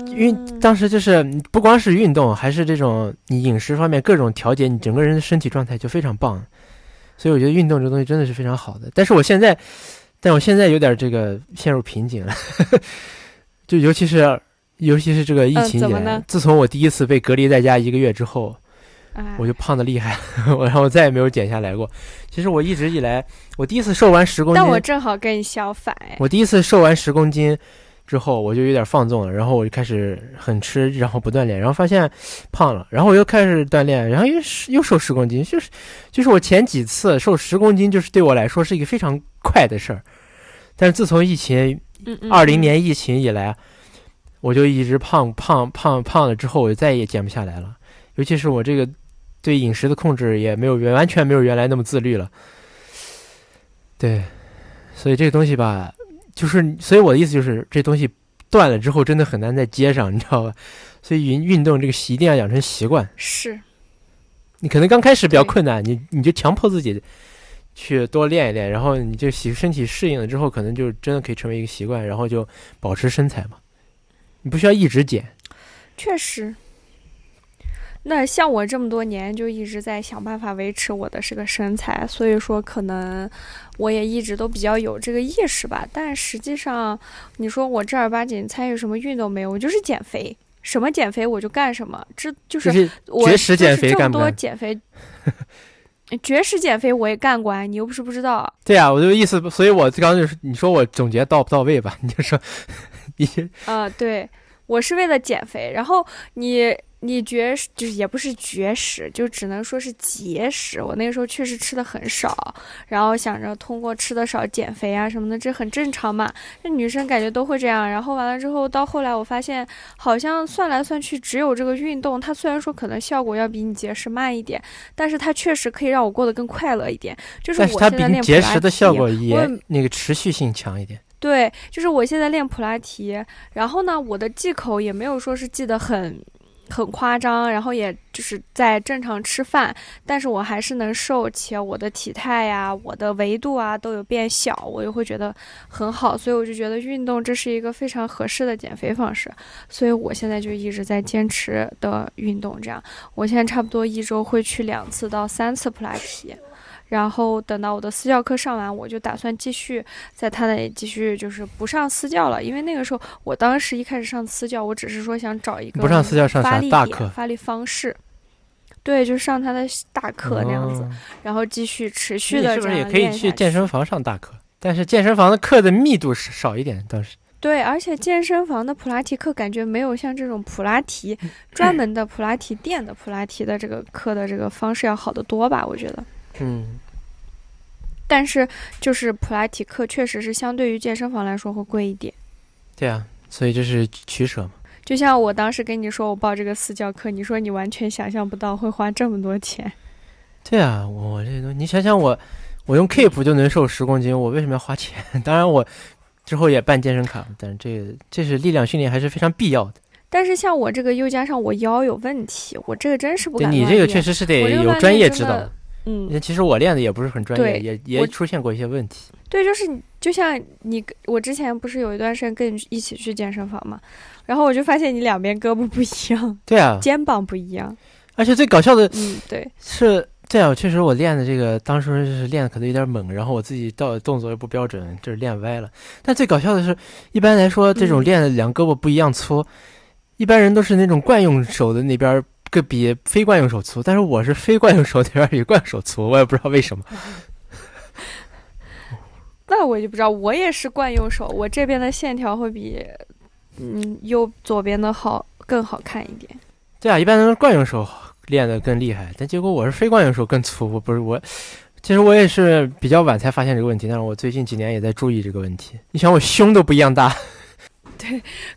Speaker 1: 嗯，
Speaker 2: 因为当时就是不光是运动，还是这种你饮食方面各种调节，你整个人的身体状态就非常棒。所以我觉得运动这个东西真的是非常好的。但是我现在，但我现在有点这个陷入瓶颈了，就尤其是尤其是这个疫情以来，自从我第一次被隔离在家一个月之后，我就胖的厉害，我然后再也没有减下来过。其实我一直以来，我第一次瘦完十公斤，
Speaker 1: 但我正好跟你相反，
Speaker 2: 我第一次瘦完十公斤。之后我就有点放纵了，然后我就开始很吃，然后不锻炼，然后发现胖了，然后我又开始锻炼，然后又又瘦十公斤，就是就是我前几次瘦十公斤，就是对我来说是一个非常快的事儿。但是自从疫情，二零年疫情以来，我就一直胖胖胖胖了，之后我就再也减不下来了。尤其是我这个对饮食的控制也没有完全没有原来那么自律了。对，所以这个东西吧。就是，所以我的意思就是，这东西断了之后，真的很难再接上，你知道吧？所以运运动这个习一定要养成习惯。
Speaker 1: 是，
Speaker 2: 你可能刚开始比较困难，你你就强迫自己去多练一练，然后你就习身体适应了之后，可能就真的可以成为一个习惯，然后就保持身材嘛。你不需要一直减。
Speaker 1: 确实。那像我这么多年就一直在想办法维持我的这个身材，所以说可能我也一直都比较有这个意识吧。但实际上，你说我正儿八经参与什么运动没有？我就是减肥，什么减肥我就干什么。这就是我
Speaker 2: 绝食减肥，
Speaker 1: 这么多减肥，绝食减肥我也干过啊，你又不是不知道。
Speaker 2: 对啊，我就意思，所以我刚刚就是你说我总结到不到位吧？你就说。一些
Speaker 1: 啊、对，我是为了减肥，然后你你绝食就是也不是绝食，就只能说是节食。我那个时候确实吃的很少，然后想着通过吃的少减肥啊什么的，这很正常嘛。那女生感觉都会这样。然后完了之后，到后来我发现，好像算来算去，只有这个运动，它虽然说可能效果要比你节食慢一点，但是它确实可以让我过得更快乐一点。就是我现在练普
Speaker 2: 节食的
Speaker 1: 拉提
Speaker 2: 效果也
Speaker 1: 我
Speaker 2: 那个持续性强一点。
Speaker 1: 对，就是我现在练普拉提，然后呢，我的忌口也没有说是忌得很很夸张，然后也就是在正常吃饭，但是我还是能瘦，且我的体态呀、我的维度啊都有变小，我就会觉得很好，所以我就觉得运动这是一个非常合适的减肥方式，所以我现在就一直在坚持的运动，这样，我现在差不多一周会去两次到三次普拉提。然后等到我的私教课上完，我就打算继续在他那里继续，就是不上私教了，因为那个时候我当时一开始上私教，我只是说想找一个
Speaker 2: 不上私教上啥大课
Speaker 1: 发力方式，对，就上他的大课那样子，
Speaker 2: 哦
Speaker 1: 然后继续持续
Speaker 2: 你是不
Speaker 1: 的这
Speaker 2: 是也可以去健身房上大课？但是健身房的课的密度是少一点，倒是。
Speaker 1: 对，而且健身房的普拉提课感觉没有像这种普拉提专门的普拉提店的普拉提的这个课的这个方式要好得多吧？我觉得。
Speaker 2: 嗯，
Speaker 1: 但是就是普拉提课确实是相对于健身房来说会贵一点。
Speaker 2: 对啊，所以这是取舍嘛。
Speaker 1: 就像我当时跟你说我报这个私教课，你说你完全想象不到会花这么多钱。
Speaker 2: 对啊，我这东你想想我，我用 Keep 就能瘦十公斤，我为什么要花钱？当然我之后也办健身卡，但是这这是力量训练还是非常必要的。
Speaker 1: 但是像我这个又加上我腰有问题，我这个真是不
Speaker 2: 敢你这个确实是得有专业指导。
Speaker 1: 嗯，
Speaker 2: 其实我练的也不是很专业，也也出现过一些问题。
Speaker 1: 对，就是你就像你，我之前不是有一段时间跟你一起去健身房嘛，然后我就发现你两边胳膊不一样，
Speaker 2: 对啊，
Speaker 1: 肩膀不一样。
Speaker 2: 而且最搞笑的
Speaker 1: 嗯，对，
Speaker 2: 是，对啊，确实我练的这个当时是练的可能有点猛，然后我自己到动作又不标准，就是练歪了。但最搞笑的是，一般来说这种
Speaker 1: 嗯
Speaker 2: 练的两胳膊不一样粗，一般人都是那种惯用手的那边儿个比非惯用手粗，但是我是非惯用手里边儿比惯用手粗，我也不知道为什么。
Speaker 1: 那我就不知道，我也是惯用手，我这边的线条会比嗯右左边的好更好看一点。
Speaker 2: 对啊，一般都是惯用手练得更厉害，但结果我是非惯用手更粗，我不是我。其实我也是比较晚才发现这个问题，但是我最近几年也在注意这个问题。你想，我胸都不一样大，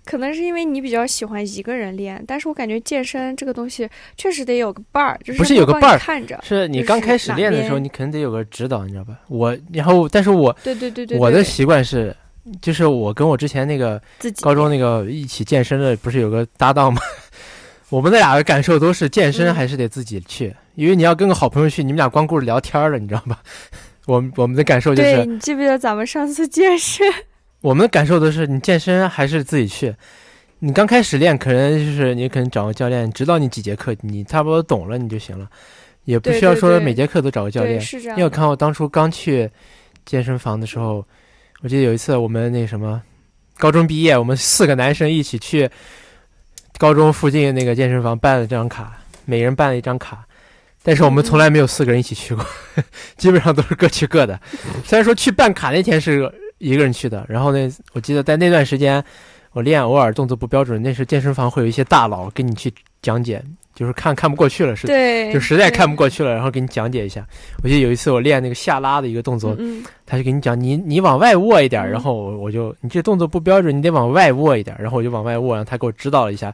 Speaker 1: 可能是因为你比较喜欢一个人练，但是我感觉健身这个东西确实得有个伴儿，就是
Speaker 2: 不是有个伴儿
Speaker 1: 看着。
Speaker 2: 是你刚开始练的时候，你肯定得有个指导，你知道吧？我，然后，但是我
Speaker 1: 对对对对，
Speaker 2: 我的习惯是，就是我跟我之前那个
Speaker 1: 自己
Speaker 2: 高中那个一起健身的，不是有个搭档吗？我们那俩的感受都是健身
Speaker 1: 嗯
Speaker 2: 还是得自己去，因为你要跟个好朋友去，你们俩光顾着聊天了，你知道吧？我们我们的感受就是，
Speaker 1: 对你记不记得咱们上次健身？
Speaker 2: 我们的感受的是，你健身还是自己去。你刚开始练，可能就是你可能找个教练指导你几节课，你差不多懂了你就行了，也不需要说每节课都找个教
Speaker 1: 对，
Speaker 2: 练。
Speaker 1: 是这样。
Speaker 2: 因为我看我当初刚去健身房的时候，我记得有一次我们那什么，高中毕业，我们四个男生一起去高中附近那个健身房办了这张卡，每人办了一张卡，但是我们从来没有四个人一起去过，基本上都是各去各的。虽然说去办卡那天是一个人去的，然后呢，我记得在那段时间我练偶尔动作不标准，那时健身房会有一些大佬跟你去讲解，就是看看不过去了是。
Speaker 1: 对，
Speaker 2: 就实在看不过去了，然后给你讲解一下。我记得有一次我练那个下拉的一个动作，
Speaker 1: 嗯，
Speaker 2: 他就给你讲，你你往外握一点，
Speaker 1: 嗯
Speaker 2: 然后我我就你这动作不标准，你得往外握一点，然后我就往外握，然后他给我指导了一下，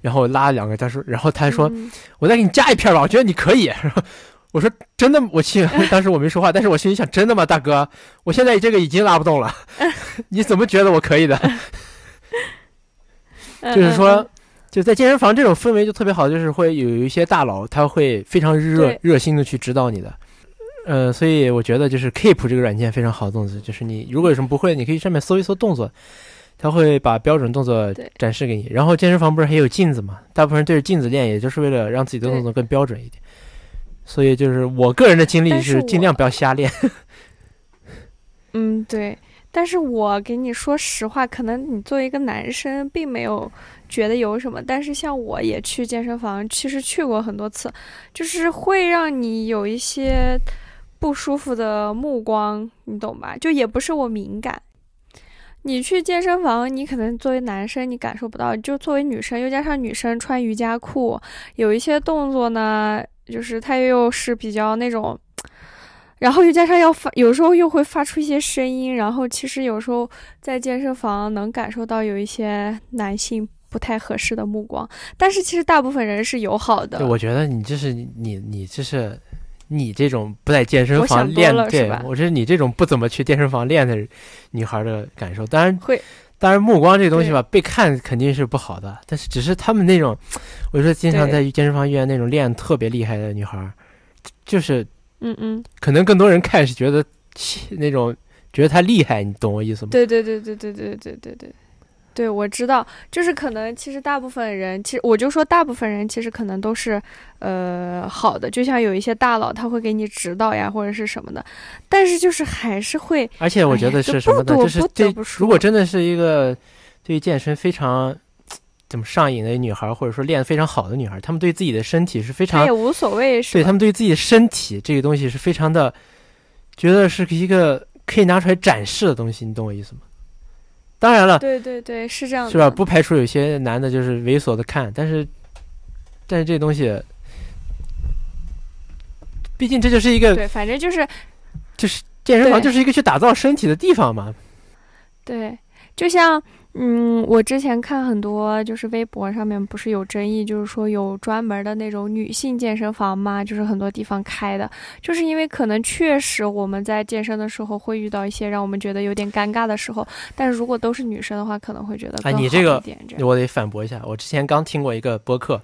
Speaker 2: 然后拉了两个，他说，然后他还说，
Speaker 1: 嗯
Speaker 2: 我再给你加一片吧，我觉得你可以。然后我说真的，我心 当时我没说话，但是我心里想，真的吗，大哥？我现在这个已经拉不动了，你怎么觉得我可以的？
Speaker 1: 嗯
Speaker 2: 就是说
Speaker 1: 嗯，
Speaker 2: 就在健身房这种氛围就特别好，就是会有一些大佬，他会非常热热心的去指导你的。呃，所以我觉得就是 Keep 这个软件非常好的动作，就是你如果有什么不会，你可以上面搜一搜动作，他会把标准动作展示给你。然后健身房不是还有镜子嘛？大部分人对着镜子练，也就是为了让自己的动作更标准一点。所以就是我个人的经历
Speaker 1: 是
Speaker 2: 尽量不要瞎练。
Speaker 1: 嗯，对。但是我给你说实话，可能你作为一个男生，并没有觉得有什么。但是像我也去健身房，其实去过很多次，就是会让你有一些不舒服的目光，你懂吧？就也不是我敏感，你去健身房，你可能作为男生你感受不到，就作为女生，又加上女生穿瑜伽裤，有一些动作呢，就是它又是比较那种，然后又加上要发，有时候又会发出一些声音，然后其实有时候在健身房能感受到有一些男性不太合适的目光，但是其实大部分人是友好的。
Speaker 2: 我觉得你这是你你这是。你这种不在健身
Speaker 1: 我
Speaker 2: 房练对
Speaker 1: 是吧
Speaker 2: 我是你这种不怎么去健身房练的女孩的感受。当然
Speaker 1: 会，
Speaker 2: 当然目光这东西吧，被看肯定是不好的。但是只是他们那种，我说经常在健身房遇见那种练特别厉害的女孩，就是
Speaker 1: 嗯嗯，
Speaker 2: 可能更多人看是觉得气那种觉得她厉害，你懂我意思吗？
Speaker 1: 对对对对对对对对对，对我知道，就是可能其实大部分人，其实我就说大部分人其实可能都是呃好的，就像有一些大佬他会给你指导呀或者是什么的，但是就是还是会
Speaker 2: 而且我觉得是什么呢？
Speaker 1: 不得不
Speaker 2: 就是对如果真的是一个对健身非常怎么上瘾的女孩，或者说练得非常好的女孩，她们对自己的身体是非常
Speaker 1: 也无所谓，是
Speaker 2: 对她们对自己的身体这个东西是非常的，觉得是一个可以拿出来展示的东西，你懂我意思吗？当然了，
Speaker 1: 对对对是这样的，
Speaker 2: 是吧？不排除有些男的就是猥琐的看，但是，但是这东西，毕竟这就是一个，
Speaker 1: 对，反正就是
Speaker 2: 就是健身房就是一个去打造身体的地方嘛。
Speaker 1: 对，就像嗯，我之前看很多就是微博上面不是有争议，就是说有专门的那种女性健身房嘛，就是很多地方开的，就是因为可能确实我们在健身的时候会遇到一些让我们觉得有点尴尬的时候，但是如果都是女生的话，可能会觉得
Speaker 2: 哎你这个。我得反驳一下，我之前刚听过一个播客，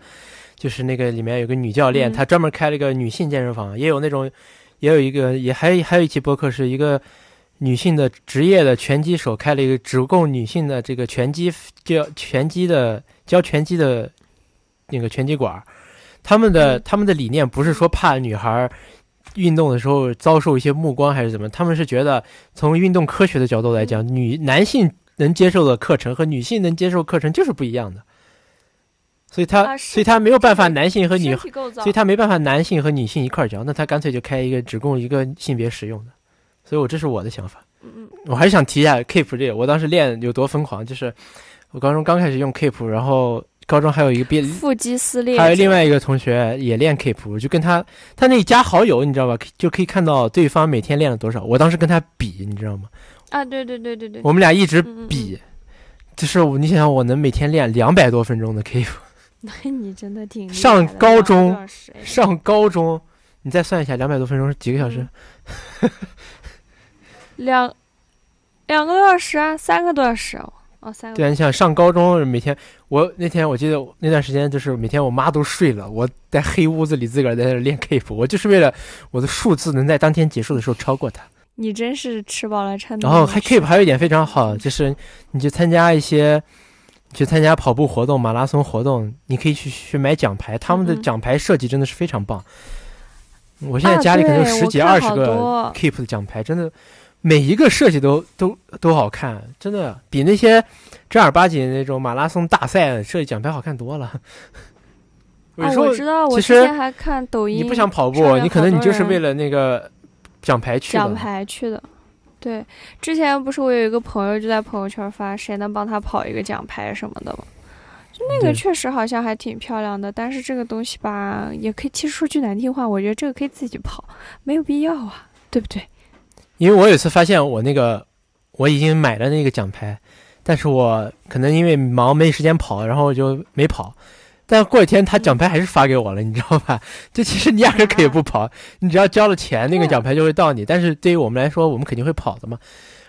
Speaker 2: 就是那个里面有个女教练，
Speaker 1: 嗯
Speaker 2: 她专门开了一个女性健身房，也有那种，也有一个，也还还有一期播客是一个女性的职业的拳击手开了一个只供女性的这个拳击教拳击的教拳击的那个拳击馆儿，他们的
Speaker 1: 嗯。
Speaker 2: 他们的理念不是说怕女孩儿运动的时候遭受一些目光还是怎么，他们是觉得从运动科学的角度来讲，女男性能接受的课程和女性能接受课程就是不一样的，所以他、所以他没有办法男性和女所以他没办法男性和女性一块教，那他干脆就开一个只供一个性别使用的。所以我这是我的想法。
Speaker 1: 嗯嗯
Speaker 2: 我还是想提一下 Keep 这个，我当时练有多疯狂，就是我高中刚开始用 Keep，然后高中还有一个别
Speaker 1: 腹肌撕裂，
Speaker 2: 还有另外一个同学也练 Keep，我就跟他他那加好友，你知道吧？就可以看到对方每天练了多少。我当时跟他比，你知道吗？
Speaker 1: 啊，对对对对对，
Speaker 2: 我们俩一直
Speaker 1: 嗯嗯
Speaker 2: 比，就是我你想想，我能每天练两百多分钟的 Keep，
Speaker 1: 那你真的挺
Speaker 2: 上高中上高中，你再算一下，两百多分钟是几个小时？
Speaker 1: 嗯 两两个多小时啊，三个多小时哦，哦，三个
Speaker 2: 对啊，你想上高中每天，我那天我记得那段时间就是每天我妈都睡了，我在黑屋子里自个儿在那儿练 Keep，我就是为了我的数字能在当天结束的时候超过它。
Speaker 1: 你真是吃饱了撑的。
Speaker 2: 然后还 Keep 还有一点非常好，就是你去参加一些，去参加跑步活动、马拉松活动，你可以去去买奖牌，他们的奖牌设计真的是非常棒。我现在
Speaker 1: 啊
Speaker 2: 家里可能有十几、二十个 Keep 的奖牌，真的每一个设计都都都好看，真的比那些正儿八经那种马拉松大赛设计奖牌好看多了。有
Speaker 1: 哦，
Speaker 2: 时候
Speaker 1: 我知道，我之前还看抖音，
Speaker 2: 你不想跑步，你可能你就是为了那个奖牌去的。
Speaker 1: 奖牌去的。对，之前不是我有一个朋友就在朋友圈发，谁能帮他跑一个奖牌什么的吗？就那个确实好像还挺漂亮的，但是这个东西吧，也可以，其实说句难听话，我觉得这个可以自己跑，没有必要啊，对不对？
Speaker 2: 因为我有一次发现我那个我已经买了那个奖牌，但是我可能因为忙没时间跑，然后我就没跑。但过几天他奖牌还是发给我了，你知道吧？就其实你压根可以不跑，你只要交了钱，那个奖牌就会到你。但是对于我们来说，我们肯定会跑的嘛。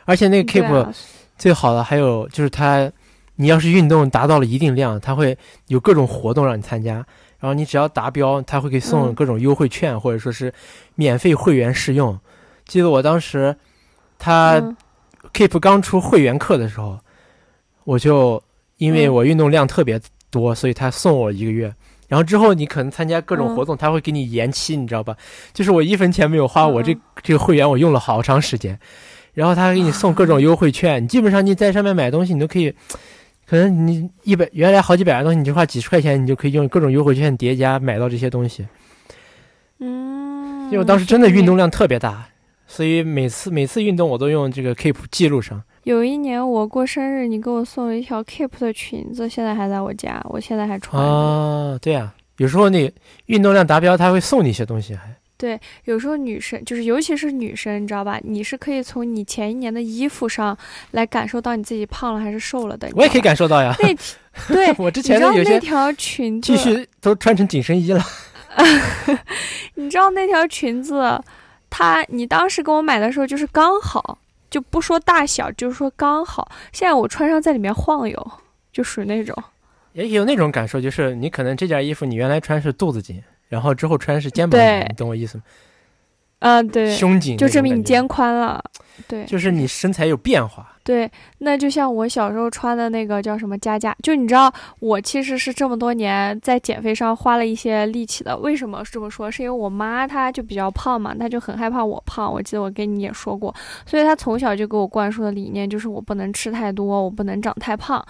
Speaker 2: 而且那个 Keep
Speaker 1: 啊，
Speaker 2: 最好的还有就是它，你要是运动达到了一定量，它会有各种活动让你参加。然后你只要达标，它会给送
Speaker 1: 嗯
Speaker 2: 各种优惠券，或者说是免费会员试用。记得我当时，他
Speaker 1: 嗯
Speaker 2: Keep 刚出会员课的时候，我就因为
Speaker 1: 嗯
Speaker 2: 我运动量特别多，所以他送我一个月。然后之后你可能参加各种
Speaker 1: 嗯
Speaker 2: 活动，他会给你延期，你知道吧？就是我一分钱没有花，
Speaker 1: 嗯
Speaker 2: 我这
Speaker 1: 嗯
Speaker 2: 这个会员我用了好长时间。然后他还给你送各种优惠券，你基本上你在上面买东西，你都可以，可能你一百原来好几百的东西，你就花几十块钱，你就可以用各种优惠券叠加买到这些东西。
Speaker 1: 嗯，
Speaker 2: 因为我当时真的运动量特别大，所以每次每次运动我都用这个 Keep 记录上。
Speaker 1: 有一年我过生日，你给我送了一条 Keep 的裙子，现在还在我家，我现在还穿着。
Speaker 2: 啊，对呀、有时候你运动量达标，他会送你一些东西，还对
Speaker 1: 有时候女生就是，尤其是女生，你知道吧？你是可以从你前一年的衣服上来感受到你自己胖了还是瘦了的。
Speaker 2: 我也可以
Speaker 1: 感
Speaker 2: 感受到呀。
Speaker 1: 那对，
Speaker 2: 我之前的有些
Speaker 1: 那条裙子
Speaker 2: 都穿成紧身衣了。
Speaker 1: 你知道那条裙子，它你当时给我买的时候就是刚好，就不说大小，就是说刚好。现在我穿上在里面晃悠，就属于那种。
Speaker 2: 也有那种感受，就是你可能这件衣服你原来穿是肚子紧，然后之后穿是肩膀紧，你懂我意思吗？
Speaker 1: 嗯、对，
Speaker 2: 胸紧
Speaker 1: 就证明你肩宽了。对，
Speaker 2: 就是你身材有变化。
Speaker 1: 对，那就像我小时候穿的那个叫什么加加，就你知道，我其实是这么多年在减肥上花了一些力气的。为什么这么说？是因为我妈她就比较胖嘛，她就很害怕我胖。我记得我跟你也说过，所以她从小就给我灌输的理念就是我不能吃太多，我不能长太胖。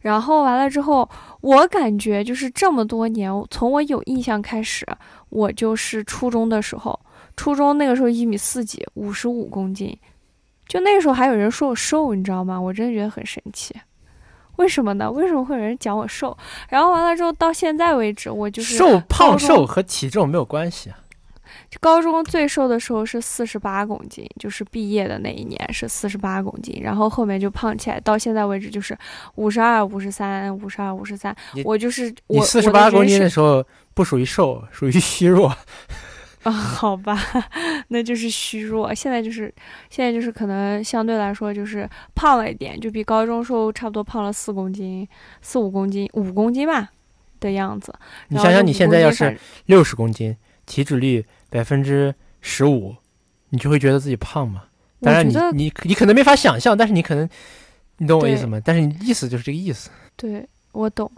Speaker 1: 然后完了之后，我感觉就是这么多年，从我有印象开始，我就是初中的时候，初中那个时候一米四几，五十五公斤。就那个时候还有人说我瘦，你知道吗？我真的觉得很神奇。为什么呢？为什么会有人讲我瘦？然后完了之后，到现在为止，我就是
Speaker 2: 瘦胖瘦和体重没有关系啊。
Speaker 1: 高中最瘦的时候是四十八公斤，就是毕业的那一年是四十八公斤，然后后面就胖起来，到现在为止就是五十二、五十三、五十二、五十三。我就是
Speaker 2: 你
Speaker 1: 我
Speaker 2: 四十八公斤的
Speaker 1: 的
Speaker 2: 时候不属于瘦，属于虚弱。
Speaker 1: 啊，好吧，那就是虚弱。现在就是现在就是可能相对来说就是胖了一点，就比高中时候差不多胖了四公斤、四五公斤、五公斤吧的样子。
Speaker 2: 你想想，
Speaker 1: 然后就5
Speaker 2: 你现在要是六十公斤，体脂率百分之十五，你就会觉得自己胖吗？当然你，你你可能没法想象，但是你可能，你懂我意思吗？但是你意思就是这个意思。
Speaker 1: 对我懂，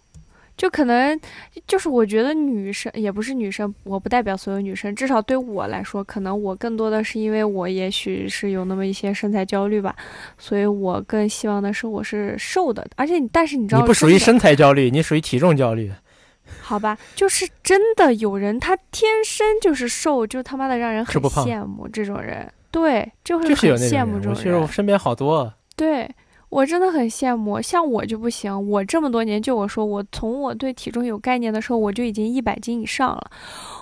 Speaker 1: 就可能就是我觉得女生也不是女生，我不代表所有女生，至少对我来说，可能我更多的是因为我也许是有那么一些身材焦虑吧，所以我更希望的是我是瘦的，而且你但是你知道
Speaker 2: 你不属于身材焦虑，你属于体重焦虑。
Speaker 1: 好吧，就是真的有人他天生就是瘦，就他妈的让人很羡慕这种人，对，就会很
Speaker 2: 那种人，
Speaker 1: 羡慕这种
Speaker 2: 我其实我，身边好多。
Speaker 1: 对。我真的很羡慕，像我就不行。我这么多年，就我说，我从我对体重有概念的时候，我就已经一百斤以上了。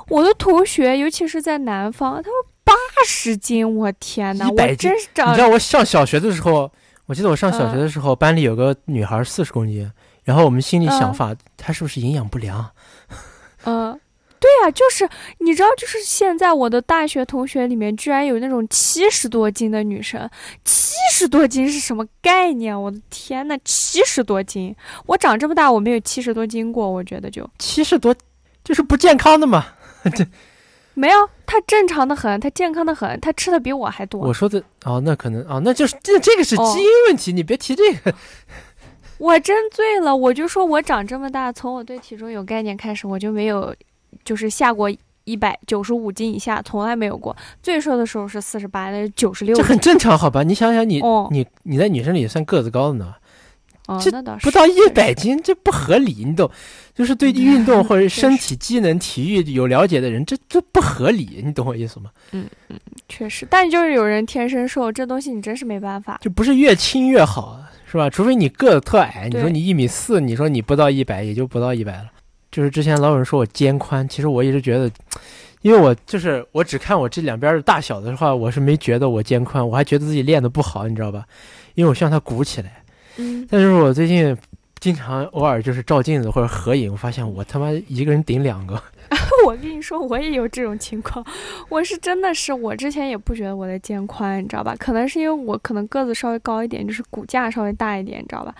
Speaker 1: 我的同学，尤其是在南方，他们八十斤，我天呐，我
Speaker 2: 斤
Speaker 1: 真是长
Speaker 2: 你知道我上小学的时候，我记得我上小学
Speaker 1: 嗯
Speaker 2: 的时候，班里有个女孩四十公斤，然后我们心里想
Speaker 1: 嗯
Speaker 2: 法，她是不是营养不良？
Speaker 1: 嗯，对呀、就是你知道，就是现在我的大学同学里面，居然有那种七十多斤的女生，七十多斤是什么概念？我的天呐，七十多斤！我长这么大，我没有七十多斤过，我觉得就
Speaker 2: 七十多，就是不健康的嘛。
Speaker 1: 这没有。她正常的很，她健康的很，她吃的比我还多。
Speaker 2: 我说的哦，那可能哦，那就是这这个是
Speaker 1: 哦
Speaker 2: 基因问题，你别提这个。
Speaker 1: 我真醉了，我就说我长这么大，从我对体重有概念开始，我就没有就是下过一百九十五斤以下，从来没有过。最瘦的时候是四十八，那是九十六
Speaker 2: 这。很正常，好吧？你想想你，
Speaker 1: 哦
Speaker 2: 你你在女生里也算个子高的呢，
Speaker 1: 哦，
Speaker 2: 这
Speaker 1: 那倒是
Speaker 2: 不到一百斤，这不合理，你懂？就是对运动或者 身体机能、体育有了解的人，这这不合理，你懂我意思吗？
Speaker 1: 嗯嗯确实，但就是有人天生瘦，这东西你真是没办法。
Speaker 2: 就不是越轻越好，是吧？除非你个子特矮，你说你一米四，你说你不到一百，也就不到一百了。就是之前老有人说我肩宽，其实我一直觉得，因为我就是我只看我这两边的大小的话，我是没觉得我肩宽，我还觉得自己练的不好，你知道吧？因为我希望它鼓起来。
Speaker 1: 嗯，
Speaker 2: 但是我最近经常偶尔就是照镜子或者合影，我发现我他妈一个人顶两个。
Speaker 1: 我跟你说，我也有这种情况。我是真的是，我之前也不觉得我的肩宽，你知道吧？可能是因为我可能个子稍微高一点，就是骨架稍微大一点，你知道吧？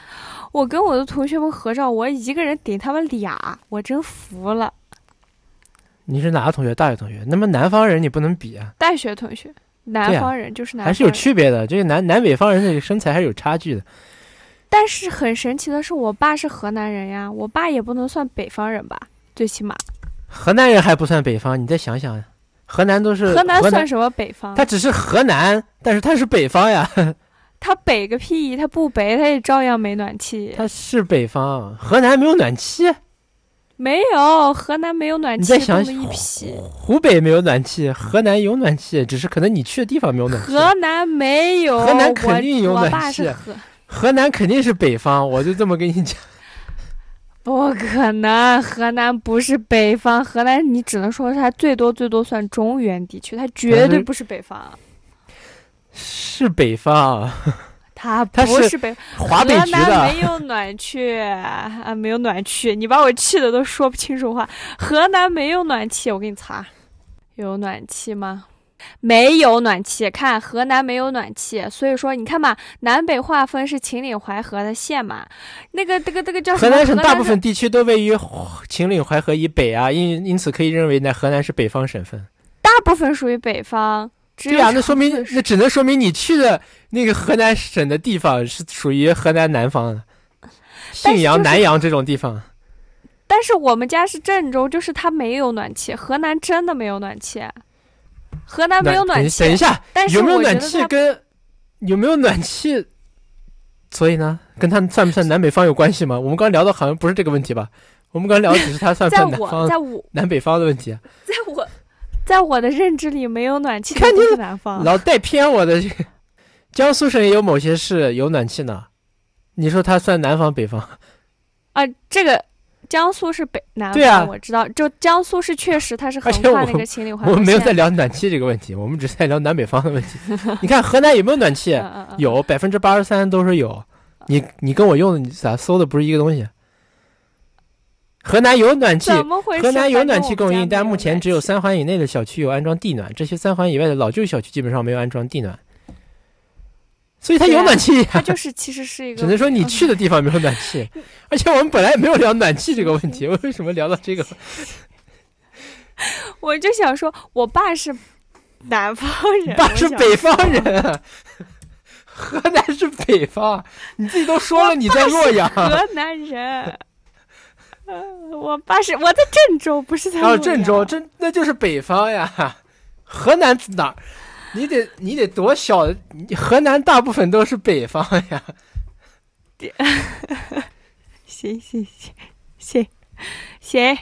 Speaker 1: 我跟我的同学们合照，我一个人顶他们俩，我真服了。
Speaker 2: 你是哪个同学？大学同学？那么南方人你不能比啊，
Speaker 1: 大学同学，南方人、就是南方人，
Speaker 2: 还是有区别的。就是南南北方人的身材还是有差距的。
Speaker 1: 但是很神奇的是，我爸是河南人呀，我爸也不能算北方人吧，最起码
Speaker 2: 河南人还不算北方，你再想想，河南都是
Speaker 1: 河南
Speaker 2: 河
Speaker 1: 算什么北方？
Speaker 2: 他只是河南，但是他是北方呀，
Speaker 1: 他北个屁，他不北，他也照样没暖气。
Speaker 2: 他是北方。河南没有暖气，
Speaker 1: 没有，河南没有暖气，
Speaker 2: 你再想
Speaker 1: 冻得一批。
Speaker 2: 湖北没有暖气，河南有暖气，只是可能你去的地方没有暖气。
Speaker 1: 河南没有，
Speaker 2: 河南肯定有暖气
Speaker 1: 我爸是河，
Speaker 2: 河南肯定是北方，我就这么跟你讲。
Speaker 1: 不可能，河南不是北方，河南你只能说它最多最多算中原地区，它绝对不是北方，
Speaker 2: 是北方，
Speaker 1: 它不是北。
Speaker 2: 华北局
Speaker 1: 河南
Speaker 2: 的。
Speaker 1: 没有暖气啊，没有暖气，你把我气的都说不清楚话。河南没有暖气，我给你查，有暖气吗？没有暖气，看河南没有暖气，所以说你看嘛，南北划分是秦岭淮河的线嘛，那个这个这个叫什么？
Speaker 2: 河南省大部分地区都位于秦岭淮河以北啊，因因此可以认为呢，河南是北方省份。
Speaker 1: 大部分属于北方，
Speaker 2: 对啊，那说明那只能说明你去的那个河南省的地方是属于河南南方的，信阳、
Speaker 1: 就是
Speaker 2: 南阳这种地方。
Speaker 1: 但是我们家是郑州，就是它没有暖气，河南真的没有暖气，河南没有暖气。
Speaker 2: 等一下，
Speaker 1: 但是
Speaker 2: 有没有暖气跟有没有暖气？所以呢，跟它算不算南北方有关系吗？我们刚聊的好像不是这个问题吧？我们刚聊的只是它算不算南方
Speaker 1: 在我
Speaker 2: 南北方的问题。
Speaker 1: 在我在我的认知里，没有暖气的
Speaker 2: 看你
Speaker 1: 都是南方。
Speaker 2: 老带偏我的这个。江苏省也有某些市有暖气呢，你说它算南方北方？
Speaker 1: 啊，这个江苏是北南方，
Speaker 2: 对啊
Speaker 1: 我知道。就江苏是确实它是横
Speaker 2: 而且我
Speaker 1: 跨那个秦岭淮河
Speaker 2: 我们没有在聊暖气这个问题，我们只是在聊南北方的问题。你看河南有没有暖气？有，百分之八十三都是有。你你跟我用的你咋搜的不是一个东西？河南有暖气？河南有暖气供应，但目前只有三环以内的小区有安装地暖，这些三环以外的老旧小区基本上没有安装地暖，所以它有暖气呀、
Speaker 1: 它就是其实是一个，
Speaker 2: 只能说你去的地方没有暖气。而且我们本来也没有聊暖气这个问题，为什么聊到这个？
Speaker 1: 我就想说，我爸是南方人，
Speaker 2: 爸是北方人，河南是北方，你自己都说了你在洛阳，
Speaker 1: 河南人。呃我爸是我在郑州，不是在
Speaker 2: 然后
Speaker 1: 洛
Speaker 2: 郑州，
Speaker 1: 阳
Speaker 2: 这那就是北方呀。河南哪儿？你得你得多小？河南大部分都是北方呀。
Speaker 1: 行行行行行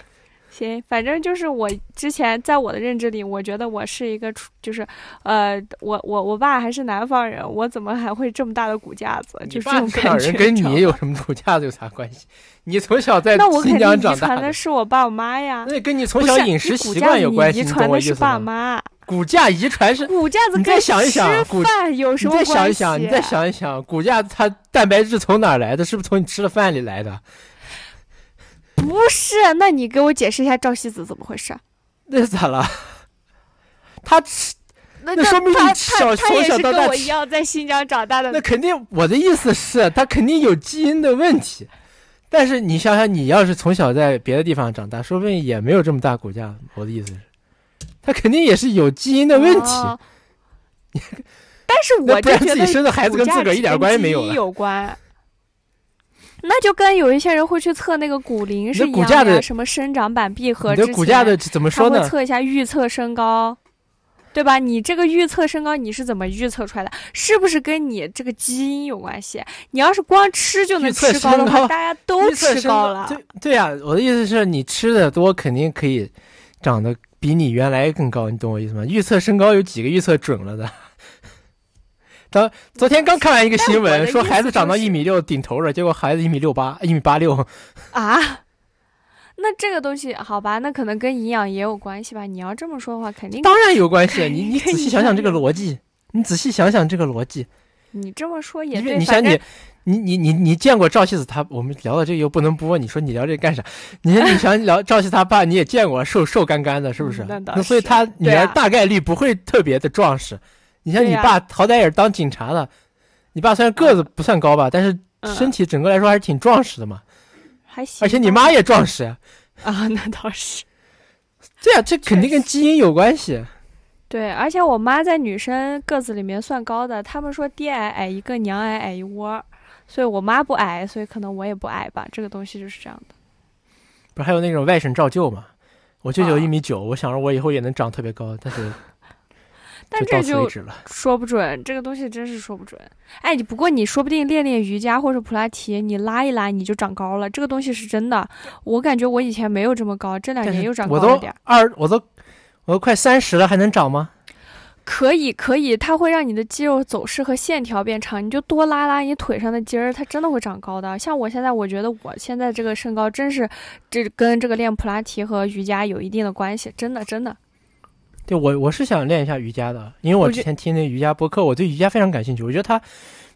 Speaker 1: 行，反正就是我之前在我的认知里，我觉得我是一个出，就是呃，我我我爸还是南方人，我怎么还会这么大的骨架子？
Speaker 2: 你
Speaker 1: 就是这
Speaker 2: 爸是哪
Speaker 1: 种感觉。
Speaker 2: 人跟你有什么骨架子有啥关系？你从小在
Speaker 1: 那我肯
Speaker 2: 新
Speaker 1: 定遗
Speaker 2: 疆长大
Speaker 1: 传的是我爸我妈呀。
Speaker 2: 那跟你从小饮食习惯有关系，
Speaker 1: 遗
Speaker 2: 你懂我意思
Speaker 1: 传的是爸
Speaker 2: 吗？
Speaker 1: 妈，
Speaker 2: 骨架遗传是，
Speaker 1: 骨架子
Speaker 2: 你再想一想
Speaker 1: 吃
Speaker 2: 骨
Speaker 1: 饭有什
Speaker 2: 你再
Speaker 1: 么关系？
Speaker 2: 想一想，你再想一想，骨架它蛋白质从哪儿来的？是不是从你吃的饭里来的？
Speaker 1: 不是，那你给我解释一下赵西子怎么回事？
Speaker 2: 那咋了？他吃，
Speaker 1: 那
Speaker 2: 那说明
Speaker 1: 他
Speaker 2: 你小
Speaker 1: 他他也
Speaker 2: 从小
Speaker 1: 是跟我一样在新疆长大的
Speaker 2: 那肯定，我的意思是，他肯定有基因的问题。但是你想想，你要是从小在别的地方长大，说不定也没有这么大骨架。我的意思是，他肯定也是有基因的问题。
Speaker 1: 哦 但是
Speaker 2: 那不然自己
Speaker 1: 我就觉得
Speaker 2: 生的孩子跟自个儿一点关系没有了
Speaker 1: 基因有关。那就跟有一些人会去测那个骨龄是一样
Speaker 2: 的
Speaker 1: 什么生长板闭合
Speaker 2: 你
Speaker 1: 之前，
Speaker 2: 的骨架的怎么
Speaker 1: 他
Speaker 2: 说呢？
Speaker 1: 会测一下预测身高，对吧？你这个预测身高你是怎么预测出来的？是不是跟你这个基因有关系？你要是光吃就能
Speaker 2: 测
Speaker 1: 吃高的话，大家都吃高了。
Speaker 2: 对对呀、我的意思是你吃的多，肯定可以长得比你原来更高，你懂我意思吗？预测身高有几个预测准了的？当昨天刚看完一个新闻，说孩子长到一米六顶头了，结果孩子一米六八，一米八六。
Speaker 1: 啊，那这个东西好吧，那可能跟营养也有关系吧。你要这么说的话，肯定
Speaker 2: 当然有关系，你 你仔细想想这个逻辑，你仔细想想这个逻辑，
Speaker 1: 你这么说也对。
Speaker 2: 你。你你你你见过赵西子他？我们聊到这又不能播，你说你聊这干啥？你说你想聊赵西他爸，你也见过，瘦瘦干干的，是不是？
Speaker 1: 嗯那倒是
Speaker 2: 所以他女儿大概率不会特别的壮实。你像你爸，好歹也是当警察的，你爸虽然个子不算高吧，但是
Speaker 1: 嗯
Speaker 2: 身体整个来说还是挺壮实的嘛。
Speaker 1: 还行，
Speaker 2: 而且你妈也壮实呀，
Speaker 1: 啊，那倒是。
Speaker 2: 对啊，这肯定跟基因有关系。
Speaker 1: 对，而且我妈在女生个子里面算高的，他们说爹矮矮一个，娘矮矮一窝儿，所以我妈不矮，所以可能我也不矮吧。这个东西就是这样的。
Speaker 2: 不是还有那种外甥照旧嘛？我舅舅
Speaker 1: 啊
Speaker 2: 一米九，我想着我以后也能长特别高，但是
Speaker 1: 但这就。说不准，这个东西真是说不准。哎，你不过你说不定练练瑜伽或者普拉提，你拉一拉你就长高了，这个东西是真的。我感觉我以前没有这么高，这两年又长高
Speaker 2: 我都
Speaker 1: 了点儿。
Speaker 2: 二，我都我都快三十了，还能长吗？
Speaker 1: 可以，可以，它会让你的肌肉走势和线条变长，你就多拉拉你腿上的筋儿，它真的会长高的。像我现在，我觉得我现在这个身高真是这跟这个练普拉提和瑜伽有一定的关系，真的真的。
Speaker 2: 对我我是想练一下瑜伽的，因为我之前听那瑜伽播客，我对瑜伽非常感兴趣。我觉得它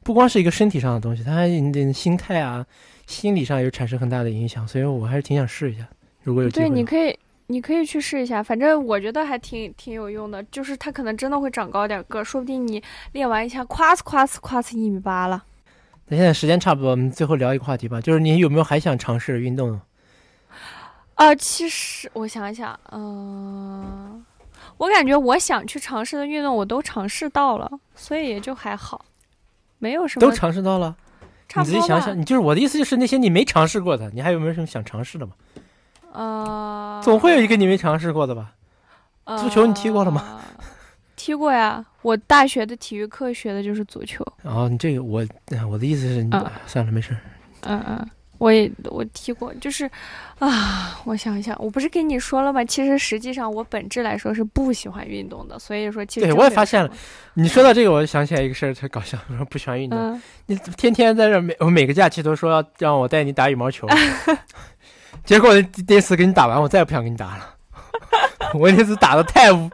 Speaker 2: 不光是一个身体上的东西，它还你的心态啊、心理上有产生很大的影响，所以我还是挺想试一下。如果有机会
Speaker 1: 对，你可以，你可以去试一下，反正我觉得还挺挺有用的，就是它可能真的会长高点儿个儿，说不定你练完一下，夸呲夸呲夸呲一米八了。
Speaker 2: 那现在时间差不多，我们最后聊一个话题吧，就是你有没有还想尝试的运动呢？
Speaker 1: 啊、其实我想想，嗯、我感觉我想去尝试的运动我都尝试到了，所以也就还好，没有什么
Speaker 2: 都尝试到了，你自己想想，你就是我的意思就是那些你没尝试过的，你还有没有什么想尝试的嘛？
Speaker 1: 呃，
Speaker 2: 总会有一个你没尝试过的吧？足球你踢过了吗
Speaker 1: 呃？踢过呀，我大学的体育课学的就是足球。
Speaker 2: 哦你这个我哎我的意思是你，
Speaker 1: 嗯
Speaker 2: 算了没事儿，
Speaker 1: 嗯嗯，我也我踢过，就是啊，我想一想，我不是跟你说了吗？其实实际上我本质来说是不喜欢运动的，所以说其实
Speaker 2: 对我也发现了。你说到这个，我就想起来一个事儿，特搞笑。我说不喜欢运动，
Speaker 1: 嗯，
Speaker 2: 你天天在这每我每个假期都说要让我带你打羽毛球，结果那次给你打完，我再也不想跟你打了。我那次打的太无，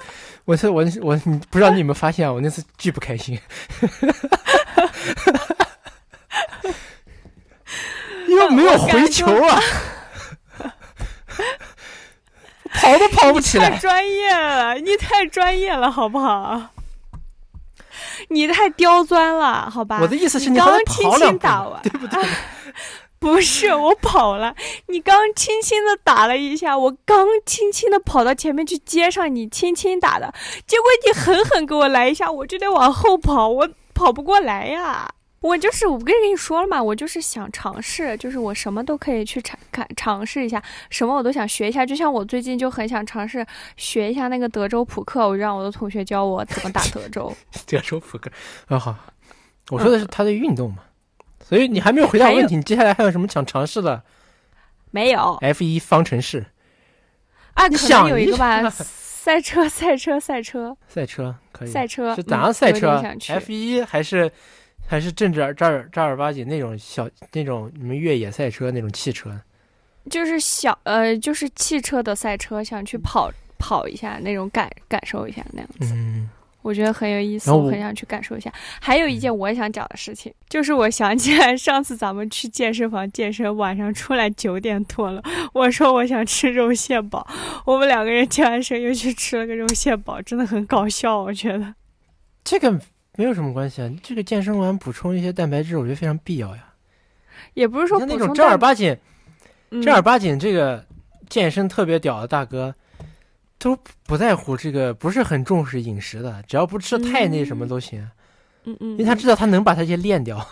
Speaker 2: 我是我我你不知道你有没有发现啊，我那次巨不开心，因为没有回球啊，跑都跑不起来。
Speaker 1: 太专业了，你太专业了，好不好？你太刁钻了，好吧？
Speaker 2: 我的意思是
Speaker 1: 你
Speaker 2: 好歹
Speaker 1: 刚轻轻打完，
Speaker 2: 对不对？
Speaker 1: 不是我跑了，你刚轻轻的打了一下，我刚轻轻的跑到前面去接上你轻轻打的，结果你狠狠给我来一下，我就得往后跑，我跑不过来呀。我就是我不跟你说了嘛，我就是想尝试，就是我什么都可以去尝看尝试一下，什么我都想学一下。就像我最近就很想尝试学一下那个德州扑克，我就让我的同学教我怎么打德州。
Speaker 2: 德州扑克，啊好，我说的是他的运动嘛，所以你还没有回答问题，你接下来还有什么想尝试的？
Speaker 1: 没有
Speaker 2: ？F 一方程式。
Speaker 1: 啊，可
Speaker 2: 你想一
Speaker 1: 能有一个吧，赛车，赛车，赛车，
Speaker 2: 赛车可以，
Speaker 1: 赛车
Speaker 2: 是哪样赛车？F 一还是还是正正儿正儿正儿八经那种小那种什么越野赛车那种汽车？
Speaker 1: 就是小呃，就是汽车的赛车，想去跑跑一下那种感感受一下那样子，
Speaker 2: 嗯，
Speaker 1: 我觉得很有意思，
Speaker 2: 我
Speaker 1: 我很想去感受一下。还有一件我也想讲的事情，就是我想起来上次咱们去健身房健身，晚上出来九点多了，我说我想吃肉馅堡，我们两个人健完身又去吃了个肉馅堡，真的很搞笑，我觉得。
Speaker 2: 这个没有什么关系啊。这个健身完补充一些蛋白质，我觉得非常必要呀。
Speaker 1: 也不是说
Speaker 2: 像那种正儿八经
Speaker 1: 嗯
Speaker 2: 正儿八经这个健身特别屌的大哥，都不在乎这个，不是很重视饮食的，只要不吃太那什么都行，
Speaker 1: 嗯嗯，
Speaker 2: 因为他知道他能把它些练掉。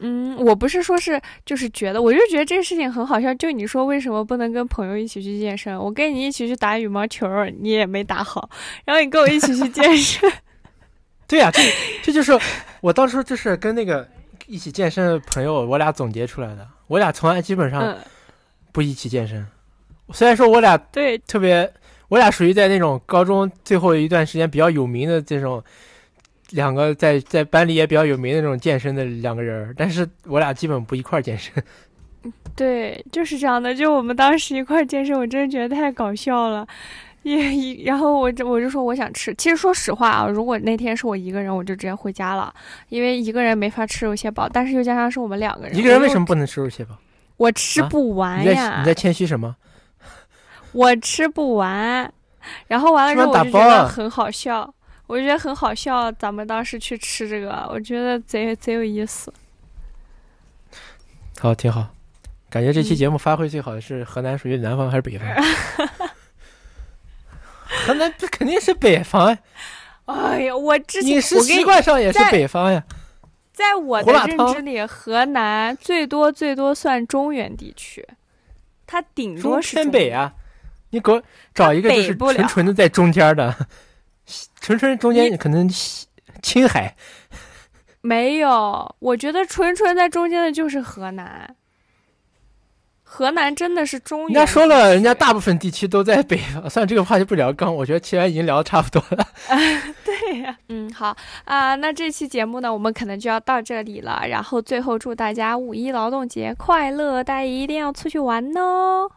Speaker 1: 嗯，我不是说是就是觉得，我就觉得这个事情很好笑。就你说为什么不能跟朋友一起去健身？我跟你一起去打羽毛球，你也没打好，然后你跟我一起去健身，
Speaker 2: 对呀、这这就是我当初就是跟那个一起健身的朋友，我俩总结出来的。我俩从来基本上
Speaker 1: 嗯，
Speaker 2: 不一起健身，虽然说我俩
Speaker 1: 对，
Speaker 2: 特别，我俩属于在那种高中最后一段时间比较有名的这种。两个在在班里也比较有名的那种健身的两个人儿，但是我俩基本不一块儿健身。
Speaker 1: 对，就是这样的。就我们当时一块儿健身，我真的觉得太搞笑了。也一，然后我就我就说我想吃。其实说实话啊，如果那天是我一个人，我就直接回家了，因为一个人没法吃肉蟹堡。但是又加上是我们两个人，
Speaker 2: 一个人为什
Speaker 1: 么
Speaker 2: 么不能吃肉蟹堡？
Speaker 1: 我吃
Speaker 2: 啊
Speaker 1: 不完
Speaker 2: 你在
Speaker 1: 呀？
Speaker 2: 你在谦虚什么？
Speaker 1: 我吃不完，然后完了之后我就觉得很好笑，我就觉得很好笑。咱们当时去吃这个，我觉得贼贼有意思。
Speaker 2: 好，挺好。感觉这期
Speaker 1: 嗯
Speaker 2: 节目发挥最好的是河南属于南方还是北方？河南这肯定是北方呀，
Speaker 1: 哎呀，我之前
Speaker 2: 饮食
Speaker 1: 我
Speaker 2: 习惯上也是北方呀。
Speaker 1: 在我的认知里，河南最多最多算中原地区，它顶多是中。
Speaker 2: 偏北啊，你给我找一个就是纯纯的在中间的，纯纯中间可能青海。
Speaker 1: 没有，我觉得纯纯在中间的就是河南。河南真的是中原。
Speaker 2: 人家说了，人家大部分地区都在北方。算了，这个话题不聊。刚我觉得其实已经聊的差不多了。
Speaker 1: 对呀，嗯，好啊，那这期节目呢，我们可能就要到这里了。然后最后祝大家五一劳动节快乐，大家一定要出去玩哦。